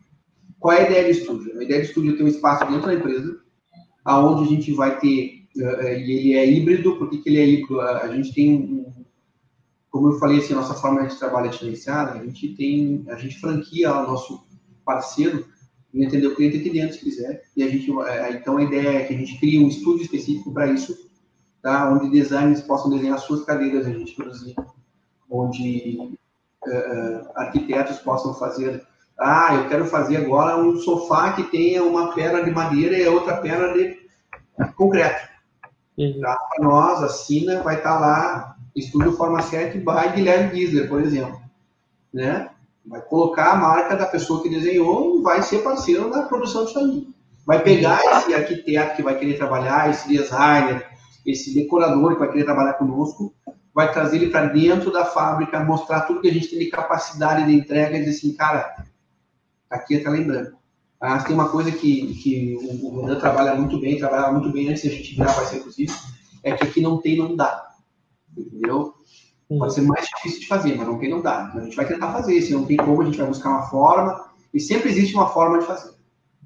Qual é a ideia do estúdio? A ideia do estúdio é ter um espaço dentro da empresa, aonde a gente vai ter, uh, e ele é híbrido, por que, que ele é híbrido? A gente tem, como eu falei, assim, a nossa forma de trabalho é diferenciada, a gente tem, a gente franquia o nosso parceiro entender o cliente aqui dentro, se quiser, e a gente, então a ideia é que a gente crie um estúdio específico para isso, tá? onde designers possam desenhar suas cadeiras, a gente produzir, onde uh, arquitetos possam fazer ah, eu quero fazer agora um sofá que tenha uma perna de madeira e outra perna de concreto. Uhum. Para nós, a Sina vai estar tá lá, Estúdio Forma 7 by Guilherme Gisler, por exemplo. Né? Vai colocar a marca da pessoa que desenhou e vai ser parceiro na produção disso aí. Vai pegar esse arquiteto que vai querer trabalhar, esse designer, esse decorador que vai querer trabalhar conosco, vai trazer ele para dentro da fábrica, mostrar tudo que a gente tem de capacidade de entrega e dizer assim, cara, aqui é lembrando. Ah, tem uma coisa que, que o Renan trabalha muito bem, trabalha muito bem antes de a gente virar parceiro, inclusive, é que aqui não tem, não dá. Entendeu? Pode ser mais difícil de fazer, mas não tem, não dá. Então, a gente vai tentar fazer. Se não tem como, a gente vai buscar uma forma. E sempre existe uma forma de fazer.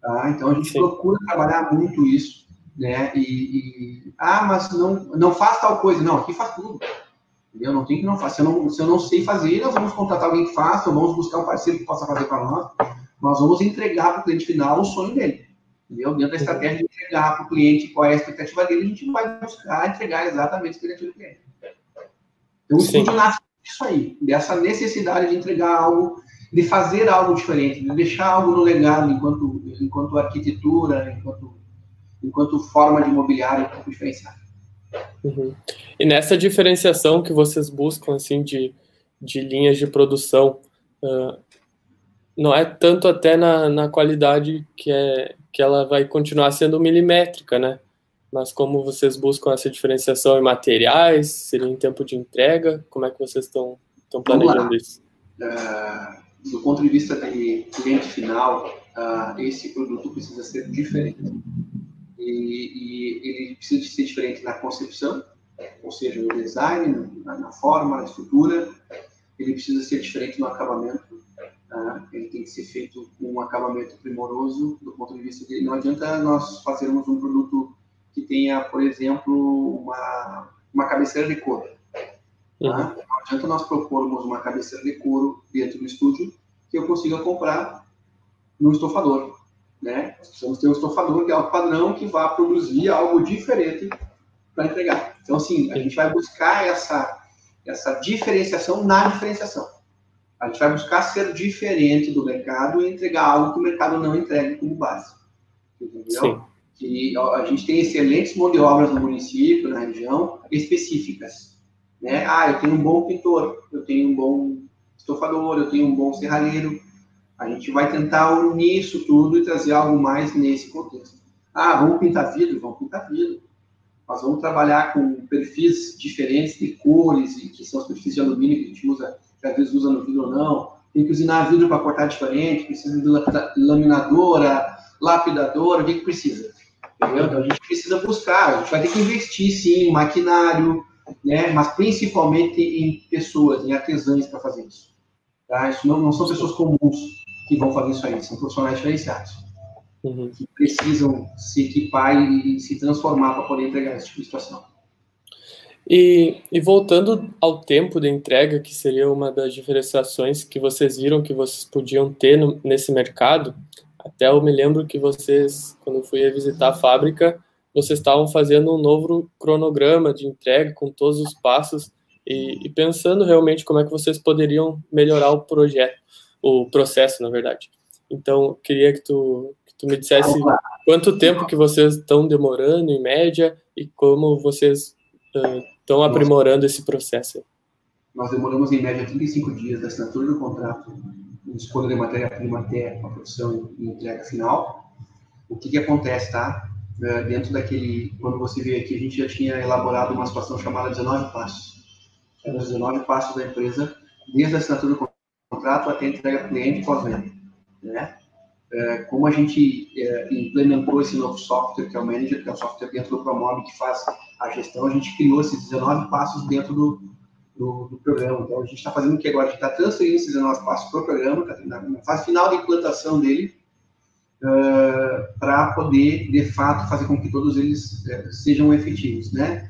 Tá? Então, a gente Sim. procura trabalhar muito isso. Né? E, e, ah, mas não, não faz tal coisa. Não, aqui faz tudo. Entendeu? Não tem que não fazer. Se eu não, se eu não sei fazer, nós vamos contratar alguém que faça, ou vamos buscar um parceiro que possa fazer para nós nós vamos entregar para o cliente final o sonho dele. Entendeu? Dentro da estratégia de entregar para o cliente qual é a expectativa dele, a gente vai buscar entregar exatamente o que ele do cliente. Então, o estúdio nasce disso aí, dessa necessidade de entregar algo, de fazer algo diferente, de deixar algo no legado enquanto, enquanto arquitetura, enquanto, enquanto forma de imobiliário um pouco diferenciada. Uhum. E nessa diferenciação que vocês buscam, assim, de, de linhas de produção, uh, não é tanto até na, na qualidade que, é, que ela vai continuar sendo milimétrica, né? Mas como vocês buscam essa diferenciação em materiais, seria em tempo de entrega, como é que vocês estão, estão planejando isso? Uh, do ponto de vista de cliente final, uh, esse produto precisa ser diferente. E, e, ele precisa ser diferente na concepção, ou seja, no design, na, na forma, na estrutura. Ele precisa ser diferente no acabamento Tá? Ele tem que ser feito com um acabamento primoroso do ponto de vista dele. Não adianta nós fazermos um produto que tenha, por exemplo, uma, uma cabeceira de couro. Tá? Uhum. Não adianta nós propormos uma cabeceira de couro dentro do estúdio que eu consiga comprar no estofador. Né? Nós precisamos ter um estofador é alto padrão que vá produzir algo diferente para entregar. Então, assim, a gente vai buscar essa, essa diferenciação na diferenciação. A gente vai buscar ser diferente do mercado e entregar algo que o mercado não entrega como base. Entendeu? Sim. Que a gente tem excelentes mão de obras no município, na região, específicas. Né? Ah, eu tenho um bom pintor, eu tenho um bom estofador, eu tenho um bom serralheiro. A gente vai tentar unir isso tudo e trazer algo mais nesse contexto. Ah, vamos pintar vidro? Vamos pintar vidro. Nós vamos trabalhar com perfis diferentes de cores, que são os perfis de alumínio que a gente usa que às vezes usa no vidro ou não. Tem que usinar vidro para cortar diferente, precisa de laminadora, lapidadora, o que, que precisa? Entendeu? Então a gente precisa buscar, a gente vai ter que investir sim em maquinário, né? mas principalmente em pessoas, em artesãos para fazer isso. Tá? Isso não, não, são pessoas comuns que vão fazer isso aí, são profissionais diferenciados. Uhum. Que precisam se equipar e, e se transformar para poder entregar esse tipo de situação. E, e, voltando ao tempo de entrega, que seria uma das diferenciações que vocês viram que vocês podiam ter no, nesse mercado, até eu me lembro que vocês, quando fui visitar a fábrica, vocês estavam fazendo um novo cronograma de entrega com todos os passos, e, e, pensando realmente como é que vocês poderiam melhorar o projeto, o processo, na verdade. Então, queria que tu, que tu me dissesse quanto tempo que vocês estão demorando, em média, e como vocês estão uh, aprimorando esse processo. Nós demoramos, em média, 35 dias da assinatura do contrato, escolha de matéria-prima até a produção e entrega final. O que, que acontece, tá? Dentro daquele, quando você veio aqui, a gente já tinha elaborado uma situação chamada 19 passos. Eram os 19 passos da empresa, desde a assinatura do contrato até entrega cliente pós-venda. Né? É, como a gente é, implementou esse novo software, que é o Manager, que é o software dentro do Promob que faz a gestão, a gente criou esses 19 passos dentro do, do, do programa. Então, a gente está fazendo o que agora? A gente está transferindo esses 19 passos para o programa, está na fase final de implantação dele, uh, para poder, de fato, fazer com que todos eles uh, sejam efetivos, né?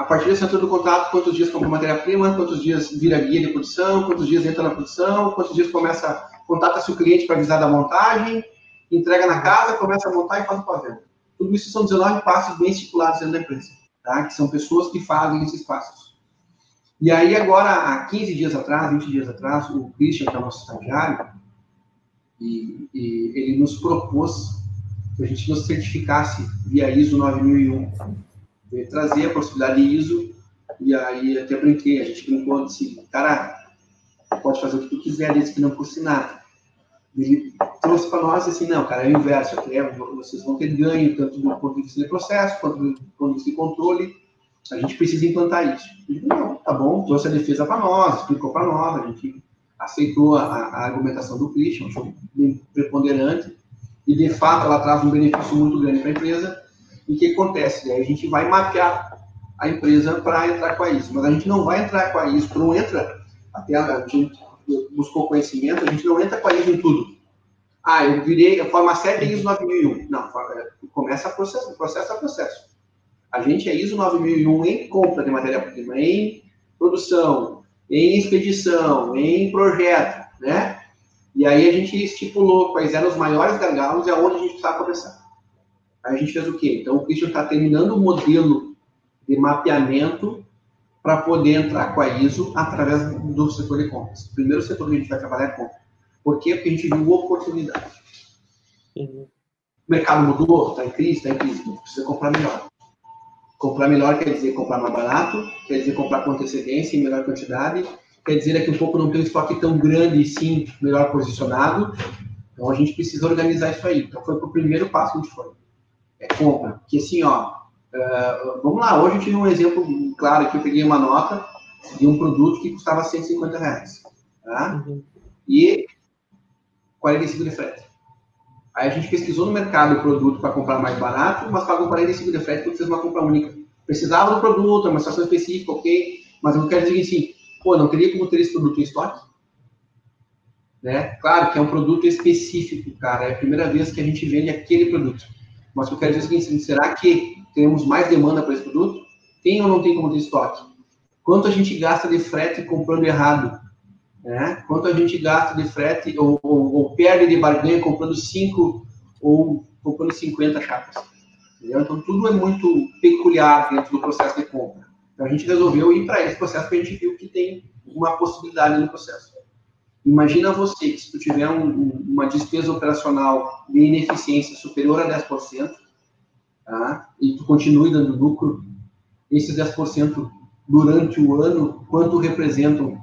A partir da assinatura do contrato, quantos dias compra matéria-prima, quantos dias vira guia de produção, quantos dias entra na produção, quantos dias começa contata-se o cliente para avisar da montagem, entrega na casa, começa a montar e faz o pós-venda. Tudo isso são 19 passos bem estipulados dentro da empresa, tá? que são pessoas que fazem esses passos. E aí, agora, há 15 dias atrás, 20 dias atrás, o Christian, que é o nosso estagiário, e, e ele nos propôs que a gente nos certificasse via ISO 9001. Ele trazer a possibilidade de ISO, e aí até brinquei, a gente brincou assim, cara, pode fazer o que tu quiser, desde que não custe nada. Ele trouxe para nós assim, não, cara, é o inverso, é, vocês vão ter ganho tanto do ponto de vista de processo, quanto do ponto de vista de controle, a gente precisa implantar isso. Ele não, tá bom, trouxe a defesa para nós, explicou para nós, a gente aceitou a, a argumentação do Christian, achou bem preponderante, e de fato ela traz um benefício muito grande para a empresa, o que acontece? Aí a gente vai mapear a empresa para entrar com a ISO, mas a gente não vai entrar com a ISO, não entra, até a gente buscou conhecimento, a gente não entra com a ISO em tudo. Ah, eu virei, a forma 7 é ISO 9001. Não, é, começa a processo, processo a processo. A gente é ISO 9001 em compra de matéria-prima, em produção, em expedição, em projeto, né? E aí a gente estipulou quais eram os maiores gargalos e aonde a gente precisava começar. Aí a gente fez o quê? Então o Christian está terminando o modelo de mapeamento para poder entrar com a ISO através do setor de compras. O primeiro setor que a gente vai trabalhar é compra. Por quê? Porque a gente viu oportunidade. Uhum. O mercado mudou, está em crise, está em crise, precisa comprar melhor. Comprar melhor quer dizer comprar mais barato, quer dizer comprar com antecedência em melhor quantidade, quer dizer daqui um pouco não tem um estoque tão grande e sim melhor posicionado. Então a gente precisa organizar isso aí. Então foi o primeiro passo que a gente foi. É compra. Que assim, ó, uh, vamos lá, hoje eu tive um exemplo claro aqui, eu peguei uma nota de um produto que custava 150 reais. Tá? Uhum. E 45 de frete. Aí a gente pesquisou no mercado o produto para comprar mais barato, mas pagou 45 de frete porque fez uma compra única. Precisava do produto, é uma situação específica, ok, mas eu quero dizer assim, pô, não teria como ter esse produto em estoque? Né? Claro que é um produto específico, cara, é a primeira vez que a gente vende aquele produto. Mas eu quero dizer o seguinte, será que temos mais demanda para esse produto? Tem ou não tem como ter estoque? Quanto a gente gasta de frete comprando errado? Né? Quanto a gente gasta de frete ou, ou, ou perde de barganha comprando 5 ou comprando 50 chapas? Entendeu? Então, tudo é muito peculiar dentro do processo de compra. Então, a gente resolveu ir para esse processo porque a gente viu que tem uma possibilidade no processo. Imagina você que se tu tiver um, uma despesa operacional de ineficiência superior a 10%, tá? e tu continue dando lucro, esses 10% durante o ano, quanto representam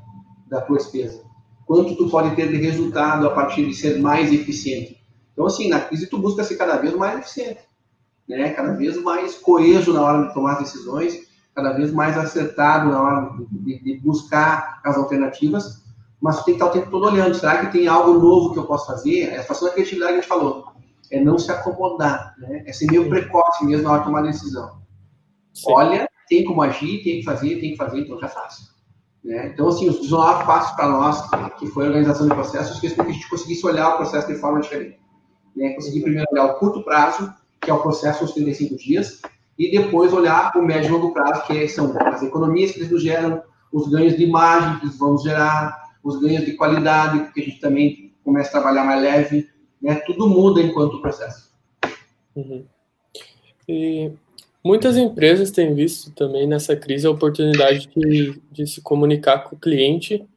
da tua despesa? Quanto tu pode ter de resultado a partir de ser mais eficiente? Então, assim, na crise tu busca ser cada vez mais eficiente, né? Cada vez mais coeso na hora de tomar decisões, cada vez mais acertado na hora de, de buscar as alternativas, mas tem que estar o tempo todo olhando, será que tem algo novo que eu posso fazer? É a situação da criatividade que a gente falou, é não se acomodar, né? É ser meio precoce mesmo na hora de tomar decisão. Sim. Olha, tem como agir, tem que fazer, tem que fazer, então já faço. Né? Então, assim, os 19 passos para nós, que foi a organização de processos, fez com que a gente conseguisse olhar o processo de forma diferente. Né? Conseguir primeiro olhar o curto prazo, que é o processo dos 35 dias, e depois olhar o médio e longo prazo, que são as economias que eles nos geram, os ganhos de imagem que eles vão gerar, os ganhos de qualidade, porque a gente também começa a trabalhar mais leve, né? Tudo muda enquanto processo. Uhum. E Muitas empresas têm visto também nessa crise a oportunidade de, de se comunicar com o cliente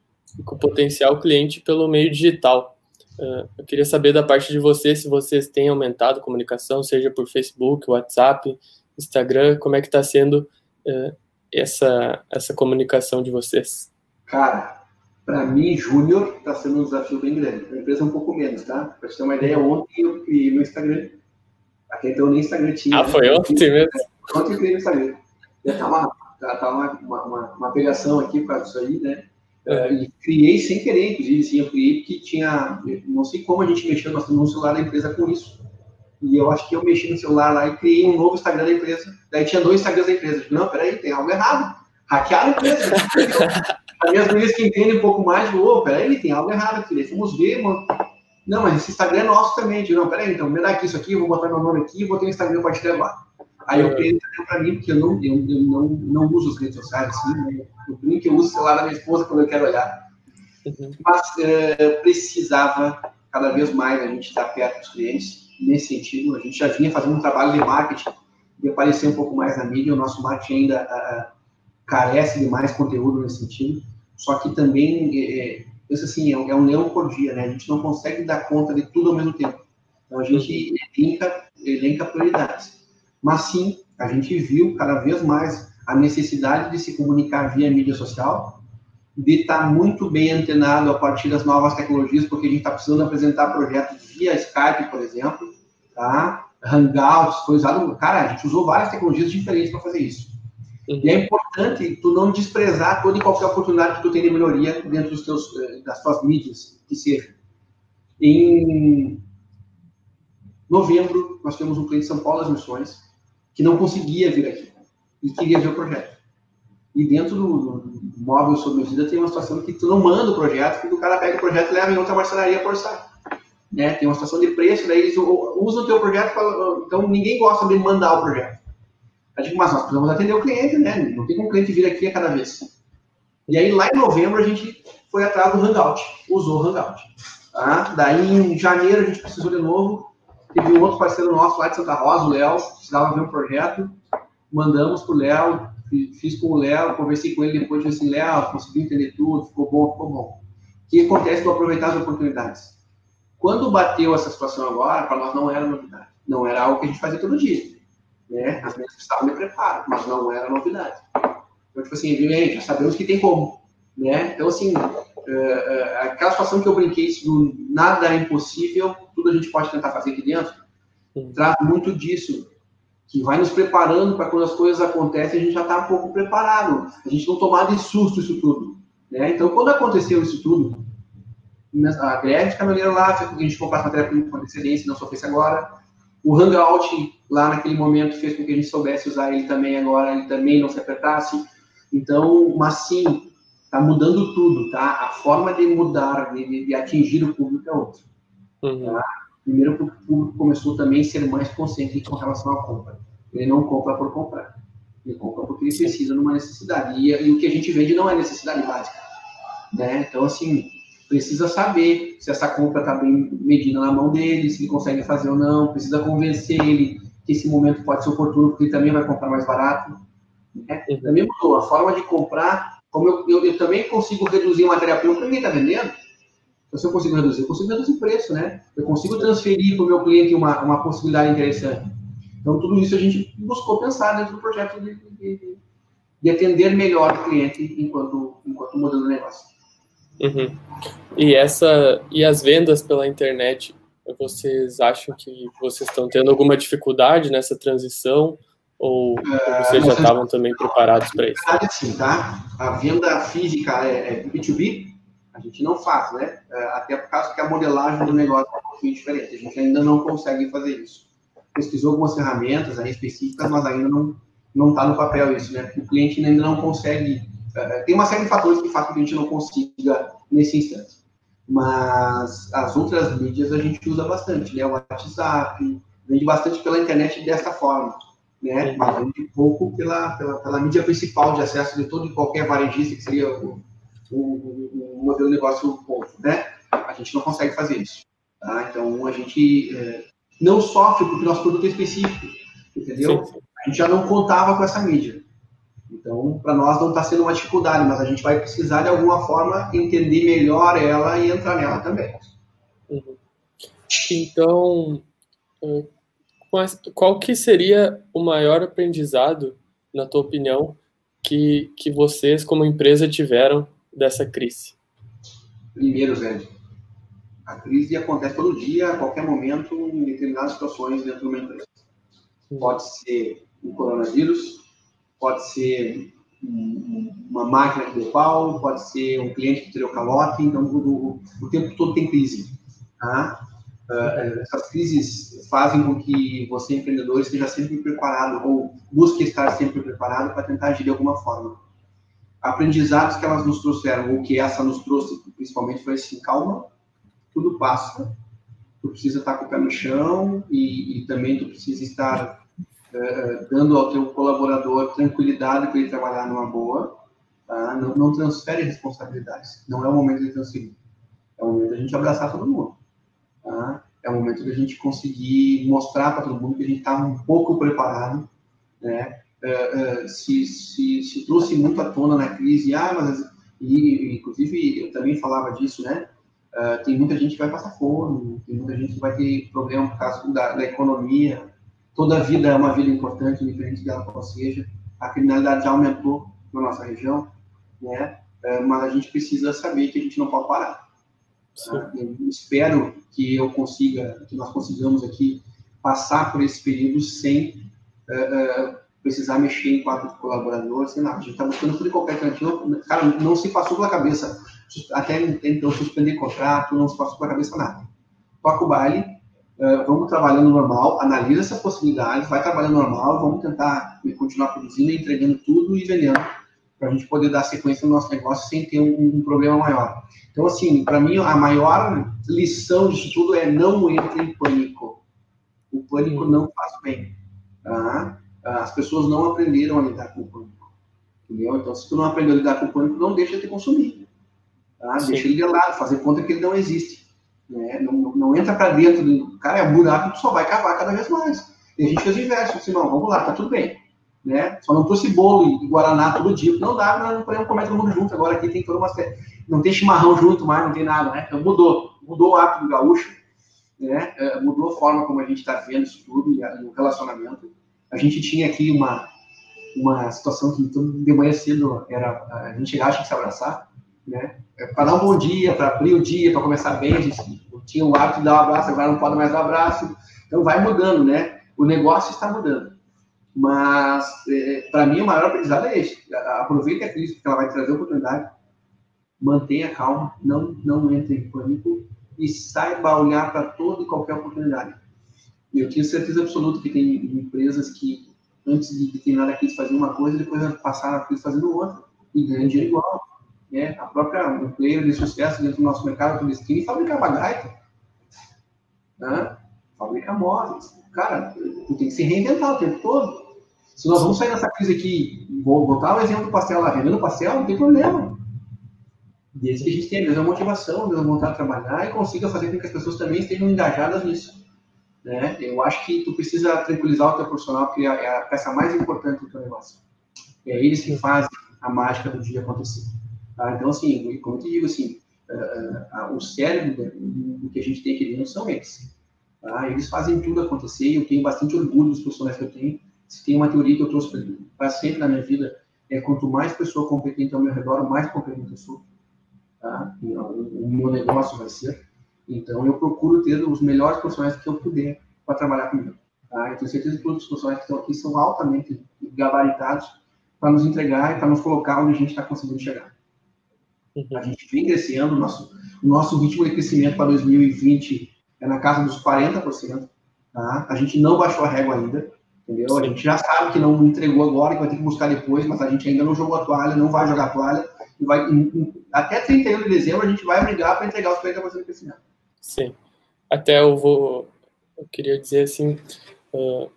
com o potencial cliente pelo meio digital. Uh, eu queria saber da parte de vocês se vocês têm aumentado a comunicação, seja por Facebook, WhatsApp, Instagram, como é que está sendo uh, essa, essa comunicação de vocês? Cara, para mim, Júnior, está sendo um desafio bem grande. A empresa um pouco menos, tá? Para você ter uma ideia, ontem eu criei meu Instagram. Até então nem Instagram tinha. Ah, né? foi ontem mesmo? Ontem eu criei meu Instagram. Já tá uma, tá, tá uma, uma, uma, uma pegação aqui para isso aí, né? É. E criei sem querer, inclusive, sim, eu criei porque tinha, não sei como a gente mexeu, nós temos um celular da empresa com isso. E eu acho que eu mexi no celular lá e criei um novo Instagram da empresa. Daí tinha dois Instagrams da empresa. não, peraí, tem algo errado. Hackearam a empresa. As minhas que entendem um pouco mais, ô, oh, peraí, tem algo errado aqui. Vamos ver, mano. Não, mas esse Instagram é nosso também. Digo, não, peraí, então me dá aqui isso aqui, vou botar meu nome aqui e vou ter um Instagram de agora. Aí eu criei Instagram para mim, porque eu não, eu, eu não, não uso as redes sociais assim, né? Eu brinco que eu uso o celular da minha esposa quando eu quero olhar. Uhum. Mas uh, precisava cada vez mais a gente estar perto dos clientes nesse sentido. A gente já vinha fazendo um trabalho de marketing de aparecer um pouco mais na mídia. O nosso marketing ainda uh, carece de mais conteúdo nesse sentido. Só que também, é, pensa assim, é um, é um leão por dia, né? A gente não consegue dar conta de tudo ao mesmo tempo. Então a gente elenca, elenca prioridades. Mas sim, a gente viu cada vez mais a necessidade de se comunicar via mídia social, de estar muito bem antenado a partir das novas tecnologias, porque a gente está precisando apresentar projetos via Skype, por exemplo, tá? Hangouts, foi usado. Cara, a gente usou várias tecnologias diferentes para fazer isso. Uhum. E é importante tu não desprezar toda e qualquer oportunidade que tu tem de melhoria dentro dos teus, eh, das tuas mídias, que seja. Em novembro, nós temos um cliente de São Paulo das Missões, que não conseguia vir aqui e queria ver o projeto. E dentro do, do móvel sob medida tem uma situação que tu não manda o projeto, porque o cara pega o projeto e leva em outra marcenaria por estar. Né? Tem uma situação de preço, daí eles usam o teu projeto, então ninguém gosta de mandar o projeto. Eu digo, mas nós precisamos atender o cliente, né? Não tem como o cliente vir aqui a cada vez. E aí, lá em novembro, a gente foi atrás do Hangout, usou o Hangout. Tá? Daí, em janeiro, a gente precisou de novo, teve um outro parceiro nosso lá de Santa Rosa, o Léo, precisava ver um projeto, mandamos para o Léo, fiz com o Léo, conversei com ele depois, disse assim, Léo, consegui entender tudo, ficou bom, ficou bom. O que acontece para aproveitar as oportunidades? Quando bateu essa situação agora, para nós não era novidade. Não era algo que a gente fazia todo dia. Né? As meninas precisavam de preparo, mas não era novidade. Então, tipo assim, gente, já sabemos que tem como. Né? Então, assim, é, é, aquela situação que eu brinquei, do nada é impossível, tudo a gente pode tentar fazer aqui dentro, traz muito disso que vai nos preparando para quando as coisas acontecem, a gente já está um pouco preparado. A gente não tomar de susto isso tudo. Né? Então, quando aconteceu isso tudo, a greve de caminhoneiro lá a gente comprasse matéria-prima com antecedência, não só fez agora. O Hangout, lá naquele momento, fez com que a gente soubesse usar ele também agora, ele também não se apertasse. Então, mas sim, está mudando tudo, tá? A forma de mudar, de, de atingir o público é outra. Uhum. Tá? Primeiro, o público começou também a ser mais consciente com relação à compra. Ele não compra por comprar. Ele compra porque ele precisa numa necessidade. E, e o que a gente vende não é necessidade básica. Né? Então, assim, precisa saber se essa compra está bem medida na mão dele, se ele consegue fazer ou não. Precisa convencer ele que esse momento pode ser oportuno, porque ele também vai comprar mais barato. Né? Também mudou. A forma de comprar, como eu, eu, eu também consigo reduzir matéria-prima para quem está vendendo, então, se eu consigo reduzir, eu consigo reduzir o preço, né? Eu consigo transferir para o meu cliente uma, uma possibilidade interessante. Então, tudo isso a gente buscou pensar dentro do projeto de, de, de atender melhor o cliente enquanto, enquanto modelo de negócio. Uhum. E, essa, e as vendas pela internet, vocês acham que vocês estão tendo alguma dificuldade nessa transição? Ou, ou vocês já estavam também preparados para isso? Sim, tá? A venda física é, é B2B, a gente não faz, né? É, até por causa que a modelagem do negócio é um pouquinho diferente. A gente ainda não consegue fazer isso. Pesquisou algumas ferramentas aí específicas, mas ainda não não está no papel isso, né? O cliente ainda não consegue. É, tem uma série de fatores que fazem que a gente não consiga nesse instante. Mas as outras mídias a gente usa bastante, né? O WhatsApp, vende bastante pela internet dessa forma, né? Mas vende pouco pela, pela, pela mídia principal de acesso de todo e qualquer varejista, que seria o, o, o modelo de negócio ponto, né? A gente não consegue fazer isso. Tá? Então, a gente é, não sofre porque o nosso produto é específico, entendeu? Sim. a gente já não contava com essa mídia. Então, para nós não está sendo uma dificuldade, mas a gente vai precisar de alguma forma entender melhor ela e entrar nela também. Uhum. Então, qual que seria o maior aprendizado, na tua opinião, que, que vocês como empresa tiveram dessa crise? Primeiro, Zé, a crise acontece todo dia, a qualquer momento, em determinadas situações dentro de uma empresa. Pode ser o coronavírus, pode ser uma máquina que deu pau, pode ser um cliente que tirou calote, então o, o tempo todo tem crise. Tá? Uh, essas crises fazem com que você, empreendedor, esteja sempre preparado ou busque estar sempre preparado para tentar agir de alguma forma. Aprendizados que elas nos trouxeram, ou que essa nos trouxe, principalmente, foi assim: calma, tudo passa, tu precisa estar com o pé no chão e, e também tu precisa estar uh, dando ao teu colaborador tranquilidade para ele trabalhar numa boa. Tá? Não, não transfere responsabilidades. Não é o momento de transferir. É o momento de a gente abraçar todo mundo. Tá? É o momento de a gente conseguir mostrar para todo mundo que a gente está um pouco preparado, né? Uh, uh, se, se, se, trouxe muito à tona na crise, ah, mas e, inclusive eu também falava disso, né? Uh, tem muita gente que vai passar fome, tem muita gente que vai ter problema por causa da, da economia. Toda vida é uma vida importante, independente dela qual seja. A criminalidade já aumentou na nossa região, né? mas a gente precisa saber que a gente não pode parar. Tá? Espero que eu consiga, que nós consigamos aqui passar por esse período sem uh, uh, precisar mexer em quadro de colaborador, sem nada. A gente está buscando tudo e qualquer cantinho. Cara, não se passou pela cabeça, até então suspender contrato, não se passou pela cabeça nada. Toca o baile, uh, vamos trabalhando normal, analisa essa possibilidade, vai trabalhando normal, vamos tentar continuar produzindo, entregando tudo e vendendo para a gente poder dar sequência no nosso negócio sem ter um, um problema maior. Então, assim, para mim, a maior lição disso tudo é não entre em pânico. O pânico não faz bem. Tá? As pessoas não aprenderam a lidar com o pânico. Entendeu? Então, se tu não aprendeu a lidar com o pânico, não deixa de consumir. Tá? Deixa ele de lado, fazer conta que ele não existe. Né? Não, não, entra para dentro do. Cara, é um buraco que só vai cavar cada vez mais. E a gente fez o inverso. Assim, não, vamos lá, tá tudo bem né? Só não trouxe bolo e guaraná todo dia, não dá, nós não podemos comer todo mundo junto. Agora aqui tem toda uma não tem chimarrão junto mais, não tem nada, né? Então mudou, mudou o hábito do gaúcho, né? É, mudou a forma como a gente está vendo isso tudo e, o relacionamento. A gente tinha aqui uma uma situação que de manhã cedo era a gente tinha que se abraçar, né? É, para dar um bom dia, para abrir o dia, para começar bem, a gente tinha o hábito de dar um abraço, agora não pode mais dar um abraço. Então vai mudando, né? O negócio está mudando. Mas, é, para mim, o maior aprendizado é esse. Aproveite a crise, porque ela vai trazer oportunidade. Mantenha calma, não, não entre em pânico e saiba olhar para toda e qualquer oportunidade. Eu tenho certeza absoluta que tem empresas que, antes de terminar a crise, faziam uma coisa depois passaram a crise fazendo outra. E ganham dinheiro igual. Né? A própria um player de sucesso dentro do nosso mercado clandestino fabricava gaita. Né? Fabrica móveis cara, tu tem que se reinventar o tempo todo. Se nós vamos sair dessa crise aqui, vou botar o exemplo do pastel lá, vendendo pastel, não tem problema. Desde que a gente tenha a mesma motivação, a mesma vontade de trabalhar e consiga fazer com que as pessoas também estejam engajadas nisso. Né? Eu acho que tu precisa tranquilizar o teu profissional, porque é a peça mais importante do teu negócio. É eles que fazem a mágica do dia acontecer. Tá? Então, assim, como eu te digo, assim, uh, uh, o cérebro do que a gente tem aqui dentro são eles. Tá? Eles fazem tudo acontecer e eu tenho bastante orgulho dos profissionais que eu tenho. Se tem uma teoria que eu trouxe para sempre na minha vida, é quanto mais pessoa competente ao meu redor, mais competente eu sou. Tá? O, o meu negócio vai ser. Então, eu procuro ter os melhores profissionais que eu puder para trabalhar comigo. Tá? Eu tenho certeza que todos os profissionais que estão aqui são altamente gabaritados para nos entregar e para nos colocar onde a gente está conseguindo chegar. Uhum. A gente vem crescendo, nosso, o nosso ritmo de crescimento para 2020 é na casa dos 40%. Tá? A gente não baixou a régua ainda, entendeu? A gente já sabe que não entregou agora, que vai ter que buscar depois, mas a gente ainda não jogou a toalha, não vai jogar a toalha. E vai, até 31 de dezembro a gente vai brigar para entregar os 40% do crescimento. Sim. Até eu vou. Eu queria dizer assim. Uh,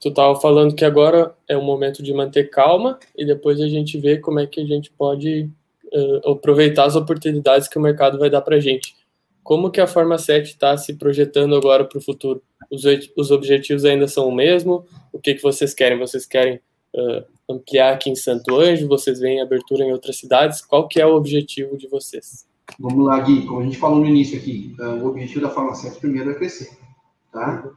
tu estava falando que agora é o momento de manter calma e depois a gente vê como é que a gente pode uh, aproveitar as oportunidades que o mercado vai dar para a gente. Como que a Forma 7 está se projetando agora para o futuro? Os, os objetivos ainda são o mesmo? o que, que vocês querem? Vocês querem uh, ampliar aqui em Santo Anjo? Vocês veem abertura em outras cidades? Qual que é o objetivo de vocês? Vamos lá, Gui. Como a gente falou no início aqui, uh, o objetivo da farmacêutica primeiro é crescer, tá?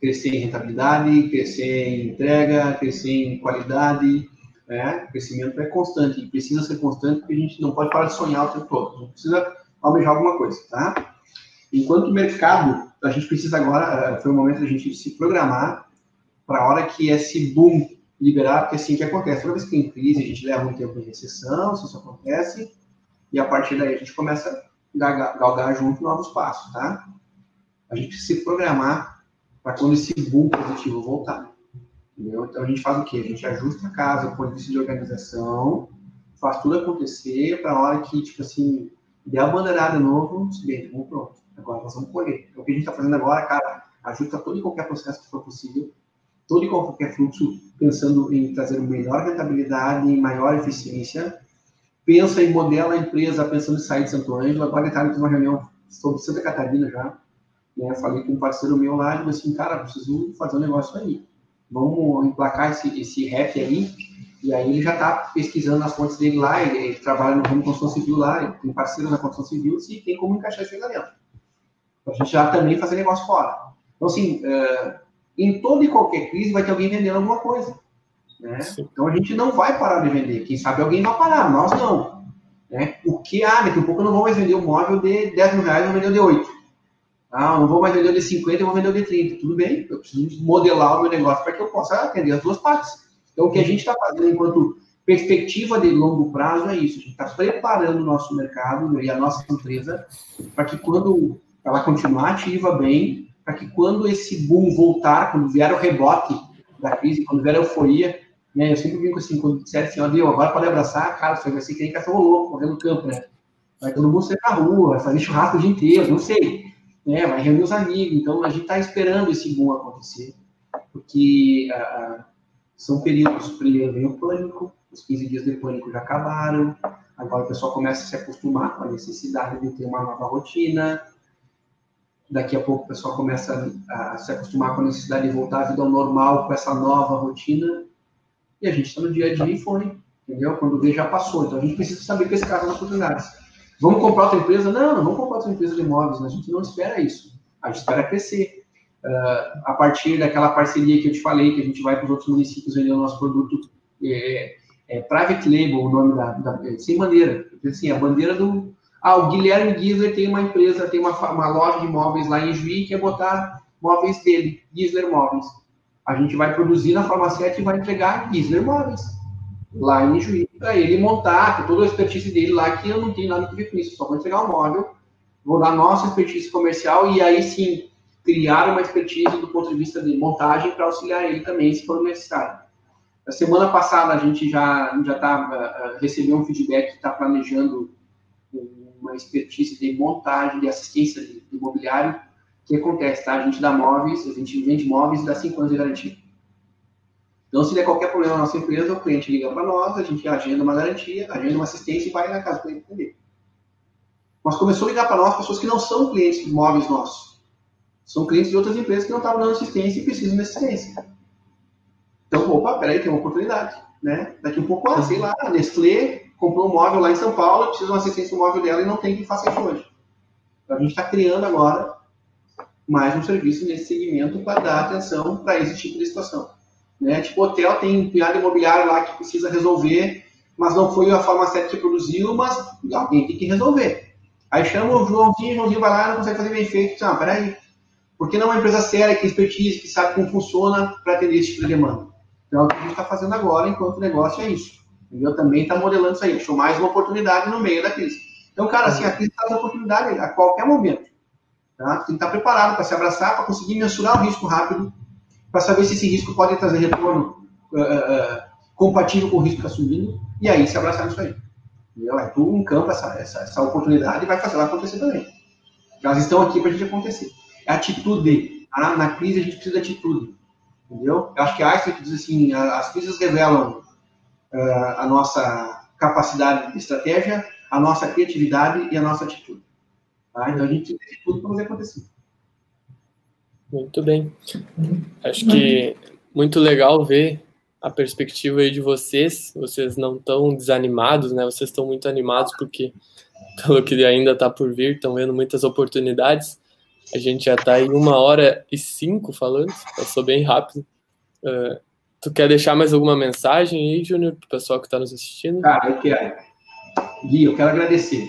Crescer em rentabilidade, crescer em entrega, crescer em qualidade, né? O crescimento é constante, e precisa ser constante porque a gente não pode parar de sonhar o tempo todo, a gente precisa almejar alguma coisa, tá? Enquanto mercado, a gente precisa agora, uh, foi o momento da gente se programar para a hora que esse boom liberar, porque é assim que acontece. Toda vez que tem crise, a gente leva um tempo de recessão, isso acontece, e a partir daí a gente começa a galgar, galgar junto novos passos, tá? A gente precisa se programar para quando esse boom positivo voltar. Entendeu? Então a gente faz o quê? A gente ajusta a casa, põe isso de organização, faz tudo acontecer para a hora que, tipo assim, der a bandeirada novo, bem, vamos pronto. Agora nós vamos colher. Então, o que a gente está fazendo agora, cara, ajusta todo e qualquer processo que for possível, todo e qualquer fluxo, pensando em trazer melhor rentabilidade, maior eficiência, pensa e modela a empresa pensando em sair de Santo Ângelo. Agora está uma reunião sobre Santa Catarina já. Né? Falei com um parceiro meu lá, e assim, cara, preciso fazer um negócio aí. Vamos emplacar esse, esse rap aí. E aí ele já está pesquisando as fontes dele lá, ele, ele trabalha no ramo construção civil lá, ele tem parceiro na construção civil, se tem como encaixar isso aí lá dentro. Para a gente já também fazer negócio fora. Então, assim, uh, em toda e qualquer crise vai ter alguém vendendo alguma coisa. Né? Então a gente não vai parar de vender. Quem sabe alguém vai parar, nós não. Né? O que, ah, daqui a pouco eu não vou mais vender um móvel de 10 mil reais, eu vou vender de 8. Ah, não vou mais vender o de 50, eu vou vender o de 30. Tudo bem, eu preciso modelar o meu negócio para que eu possa atender as duas partes. Então o que a gente está fazendo enquanto perspectiva de longo prazo é isso. A gente está preparando o nosso mercado e a nossa empresa para que quando ela continuar ativa bem, para que quando esse boom voltar, quando vier o rebote da crise, quando vier a euforia, né? Eu sempre brinco assim, quando disser assim, ó, Deus, agora pode abraçar, cara, você vai ser que nem cachorro louco, correndo no campo, né? Vai todo mundo sair pra rua, vai fazer churrasco o dia inteiro, não sei. Né? Vai reunir os amigos. Então, a gente está esperando esse boom acontecer, porque uh, são períodos, primeiro vem o pânico, os 15 dias de pânico já acabaram, agora o pessoal começa a se acostumar com a necessidade de ter uma nova rotina, daqui a pouco o pessoal começa a se acostumar com a necessidade de voltar à vida normal com essa nova rotina, e a gente está no dia a dia e foi, entendeu? Quando vê, já passou. Então a gente precisa saber pescar as oportunidades. Vamos comprar outra empresa? Não, não vamos comprar outra empresa de imóveis, a gente não espera isso. A gente espera crescer. Uh, a partir daquela parceria que eu te falei, que a gente vai para os outros municípios vender o nosso produto, é, é private label, o nome da, da é, sem bandeira. Assim, a bandeira do. Ah, o Guilherme Gisler tem uma empresa, tem uma, uma loja de móveis lá em Juí, que é botar móveis dele, Gisler Móveis a gente vai produzir na farmacêutica e vai entregar Gisler Móveis, lá em Juiz, para ele montar, com toda a expertise dele lá, que eu não tenho nada a ver com isso, só vou entregar o móvel, vou dar nossa expertise comercial e aí sim criar uma expertise do ponto de vista de montagem para auxiliar ele também, se for necessário. Na semana passada a gente já já tá, uh, recebeu um feedback que está planejando uma expertise de montagem, de assistência de, de imobiliário que acontece, tá? A gente dá móveis, a gente vende móveis e dá 5 anos de garantia. Então, se der qualquer problema na nossa empresa, o cliente liga para nós, a gente agenda uma garantia, agenda uma assistência e vai na casa do cliente. Mas começou a ligar para nós pessoas que não são clientes móveis nossos. São clientes de outras empresas que não estavam dando assistência e precisam de assistência. Então, opa, peraí, tem uma oportunidade. Né? Daqui um pouco, ah, sei lá, a Nestlé comprou um móvel lá em São Paulo, precisa de uma assistência no móvel dela e não tem quem faça isso hoje. Então, a gente está criando agora mais um serviço nesse segmento para dar atenção para esse tipo de situação. Né? Tipo, hotel tem um piada imobiliário lá que precisa resolver, mas não foi a farmacêutica que produziu, mas alguém tem que resolver. Aí chama o Joãozinho, o Joãozinho vai lá não consegue fazer bem feito. Ah, peraí. Por que não uma empresa séria, que tem expertise, que sabe como funciona para atender esse tipo de demanda? Então, é o que a gente está fazendo agora, enquanto negócio é isso. Eu também está modelando isso aí. Achou mais uma oportunidade no meio da crise. Então, cara, assim, a crise traz oportunidade a qualquer momento. Tá? Tem que estar preparado para se abraçar, para conseguir mensurar o risco rápido, para saber se esse risco pode trazer retorno uh, uh, compatível com o risco que está subindo, e aí se abraçar nisso aí. Entendeu? Aí tu encampa essa, essa, essa oportunidade e vai fazer ela acontecer também. Elas estão aqui para a gente acontecer. É atitude. Tá? Na crise a gente precisa de atitude. Entendeu? Eu acho que Einstein diz assim, as crises revelam uh, a nossa capacidade de estratégia, a nossa criatividade e a nossa atitude. Tá? Então a gente tem tudo para fazer acontecer. Muito bem. Acho que muito legal ver a perspectiva aí de vocês. Vocês não estão desanimados, né? Vocês estão muito animados porque, pelo que ainda está por vir, estão vendo muitas oportunidades. A gente já está em uma hora e cinco falando, passou bem rápido. Uh, tu quer deixar mais alguma mensagem aí, Júnior, para o pessoal que está nos assistindo? Cara, eu quero. Gui, eu quero agradecer.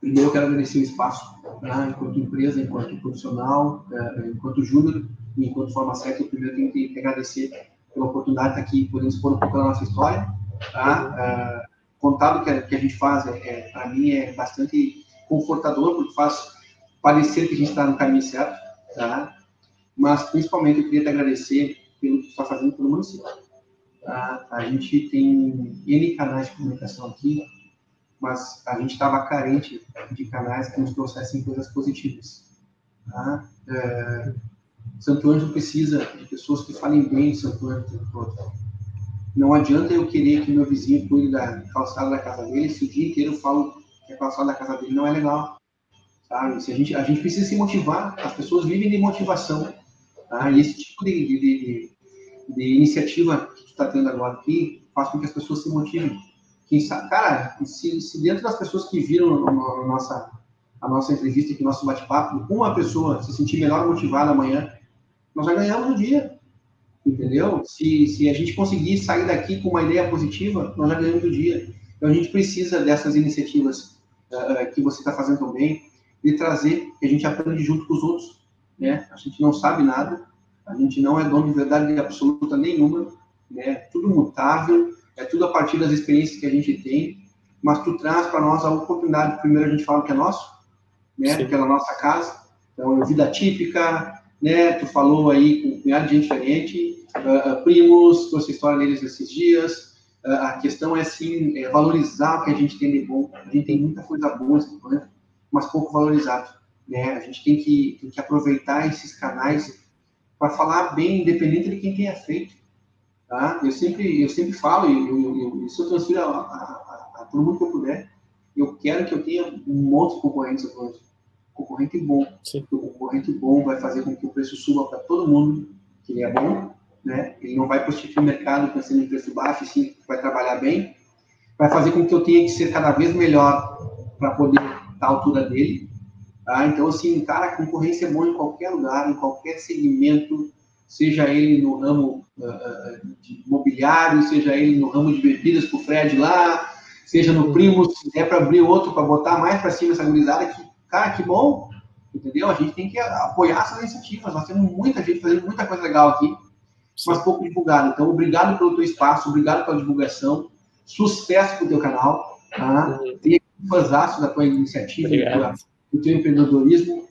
Primeiro, eu quero agradecer o espaço, né, enquanto empresa, enquanto profissional, é, enquanto júnior e enquanto farmacêutico. Eu primeiro tenho que agradecer pela oportunidade de estar aqui, podendo expor um pouco da nossa história. Tá? É, contado que a, que a gente faz, é, é para mim, é bastante confortador, porque faz parecer que a gente está no caminho certo. Tá? Mas, principalmente, eu queria te agradecer pelo que está fazendo pelo município. Tá? A gente tem N canais de comunicação aqui, mas a gente estava carente de canais que nos trouxessem coisas positivas. Tá? É, Santo Anjo precisa de pessoas que falem bem de Santo Anjo tempo todo. Não adianta eu querer que meu vizinho cuide da calçada da casa dele se o dia inteiro eu falo que a calçada da casa dele não é legal. Sabe? Se a, gente, a gente precisa se motivar, as pessoas vivem de motivação. Tá? E esse tipo de, de, de, de iniciativa que tu está tendo agora aqui faz com que as pessoas se motivem. Cara, se, se dentro das pessoas que viram a nossa, a nossa entrevista aqui, nosso bate-papo, uma pessoa se sentir melhor motivada amanhã, nós já ganhamos o dia. Entendeu? Se, se a gente conseguir sair daqui com uma ideia positiva, nós já ganhamos o dia. Então a gente precisa dessas iniciativas uh, que você está fazendo também, de trazer, que a gente aprende junto com os outros. Né? A gente não sabe nada, a gente não é dono de verdade absoluta nenhuma, né? tudo mutável, é tudo a partir das experiências que a gente tem, mas tu traz para nós a oportunidade, primeiro a gente fala que é nosso, né? Sim. Pela nossa casa, então, vida típica, né? Tu falou aí com um punhado de gente diferente, uh, primos, trouxe a história deles esses dias. Uh, a questão é, assim, é valorizar o que a gente tem de bom. A gente tem muita coisa boa, né? mas pouco valorizado. Né? A gente tem que, tem que aproveitar esses canais para falar bem, independente de quem tenha feito. Tá? Eu, sempre, eu sempre falo, e eu, eu, isso eu transfiro a, a, a, a todo mundo que eu puder, eu quero que eu tenha um monte de concorrentes hoje concorrente bom. Sim. O concorrente bom vai fazer com que o preço suba para todo mundo, que ele é bom, né? Ele não vai prostituir o mercado pensando em preço baixo, sim, vai trabalhar bem. Vai fazer com que eu tenha que ser cada vez melhor para poder estar à altura dele. Tá? Então, assim, cara, a concorrência é boa em qualquer lugar, em qualquer segmento, seja ele no ramo uh, de imobiliário, seja ele no ramo de bebidas para o Fred lá, seja no primo, se der para abrir outro, para botar mais para cima essa gurizada que Cara, que bom, entendeu? A gente tem que apoiar essas iniciativas. Nós temos muita gente fazendo muita coisa legal aqui, mas pouco divulgado. Então, obrigado pelo teu espaço, obrigado pela divulgação, sucesso pro teu canal, tá? Uhum. Tenha fãzaço da tua iniciativa, do teu empreendedorismo.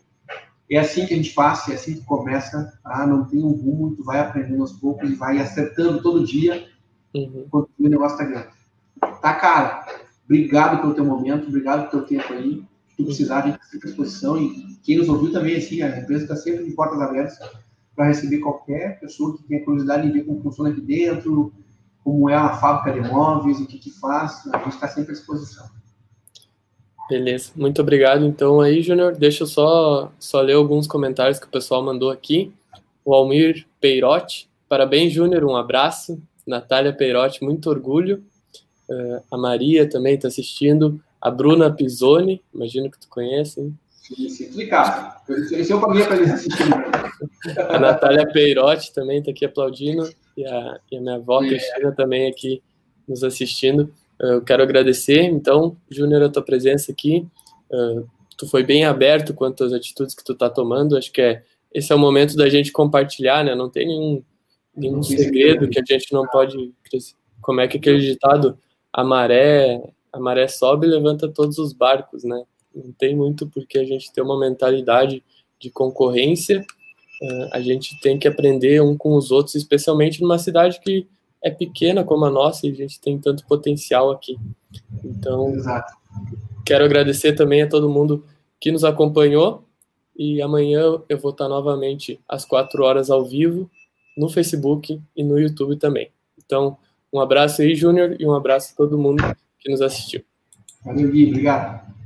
É assim que a gente faz, é assim que começa, tá? Não tem um rumo, tu vai aprendendo aos poucos e vai acertando todo dia uhum. quando o negócio tá grande. Tá, cara? Obrigado pelo teu momento, obrigado pelo teu tempo aí que precisar, a gente está sempre à disposição. E quem nos ouviu também, assim, a empresa está sempre de portas abertas para receber qualquer pessoa que tenha curiosidade de ver como funciona aqui dentro, como é a fábrica de móveis, o que, que faz. A gente está sempre à disposição. Beleza, muito obrigado. Então aí, Júnior, deixa eu só, só ler alguns comentários que o pessoal mandou aqui. O Almir Peirotti, parabéns, Júnior, um abraço. Natália Peirotti, muito orgulho. Uh, a Maria também está assistindo. A Bruna Pisoni, imagino que tu conhece, hein? Explicar. Esse é o caminho para eles assistirem. A Natália Peirotti também está aqui aplaudindo. E a, e a minha avó, é. Cristina, também aqui nos assistindo. Eu quero agradecer, então, Júnior, a tua presença aqui. Uh, tu foi bem aberto quanto às atitudes que tu está tomando. Acho que é, esse é o momento da gente compartilhar, né? Não tem nenhum, nenhum segredo que a gente não pode... Como é que aquele ditado, a maré a maré sobe e levanta todos os barcos, né? Não tem muito porque a gente ter uma mentalidade de concorrência. Uh, a gente tem que aprender um com os outros, especialmente numa cidade que é pequena como a nossa e a gente tem tanto potencial aqui. Então, Exato. quero agradecer também a todo mundo que nos acompanhou e amanhã eu vou estar novamente às quatro horas ao vivo no Facebook e no YouTube também. Então, um abraço aí, Júnior, e um abraço a todo mundo que nos assistiu. Valeu, Gui. Obrigado.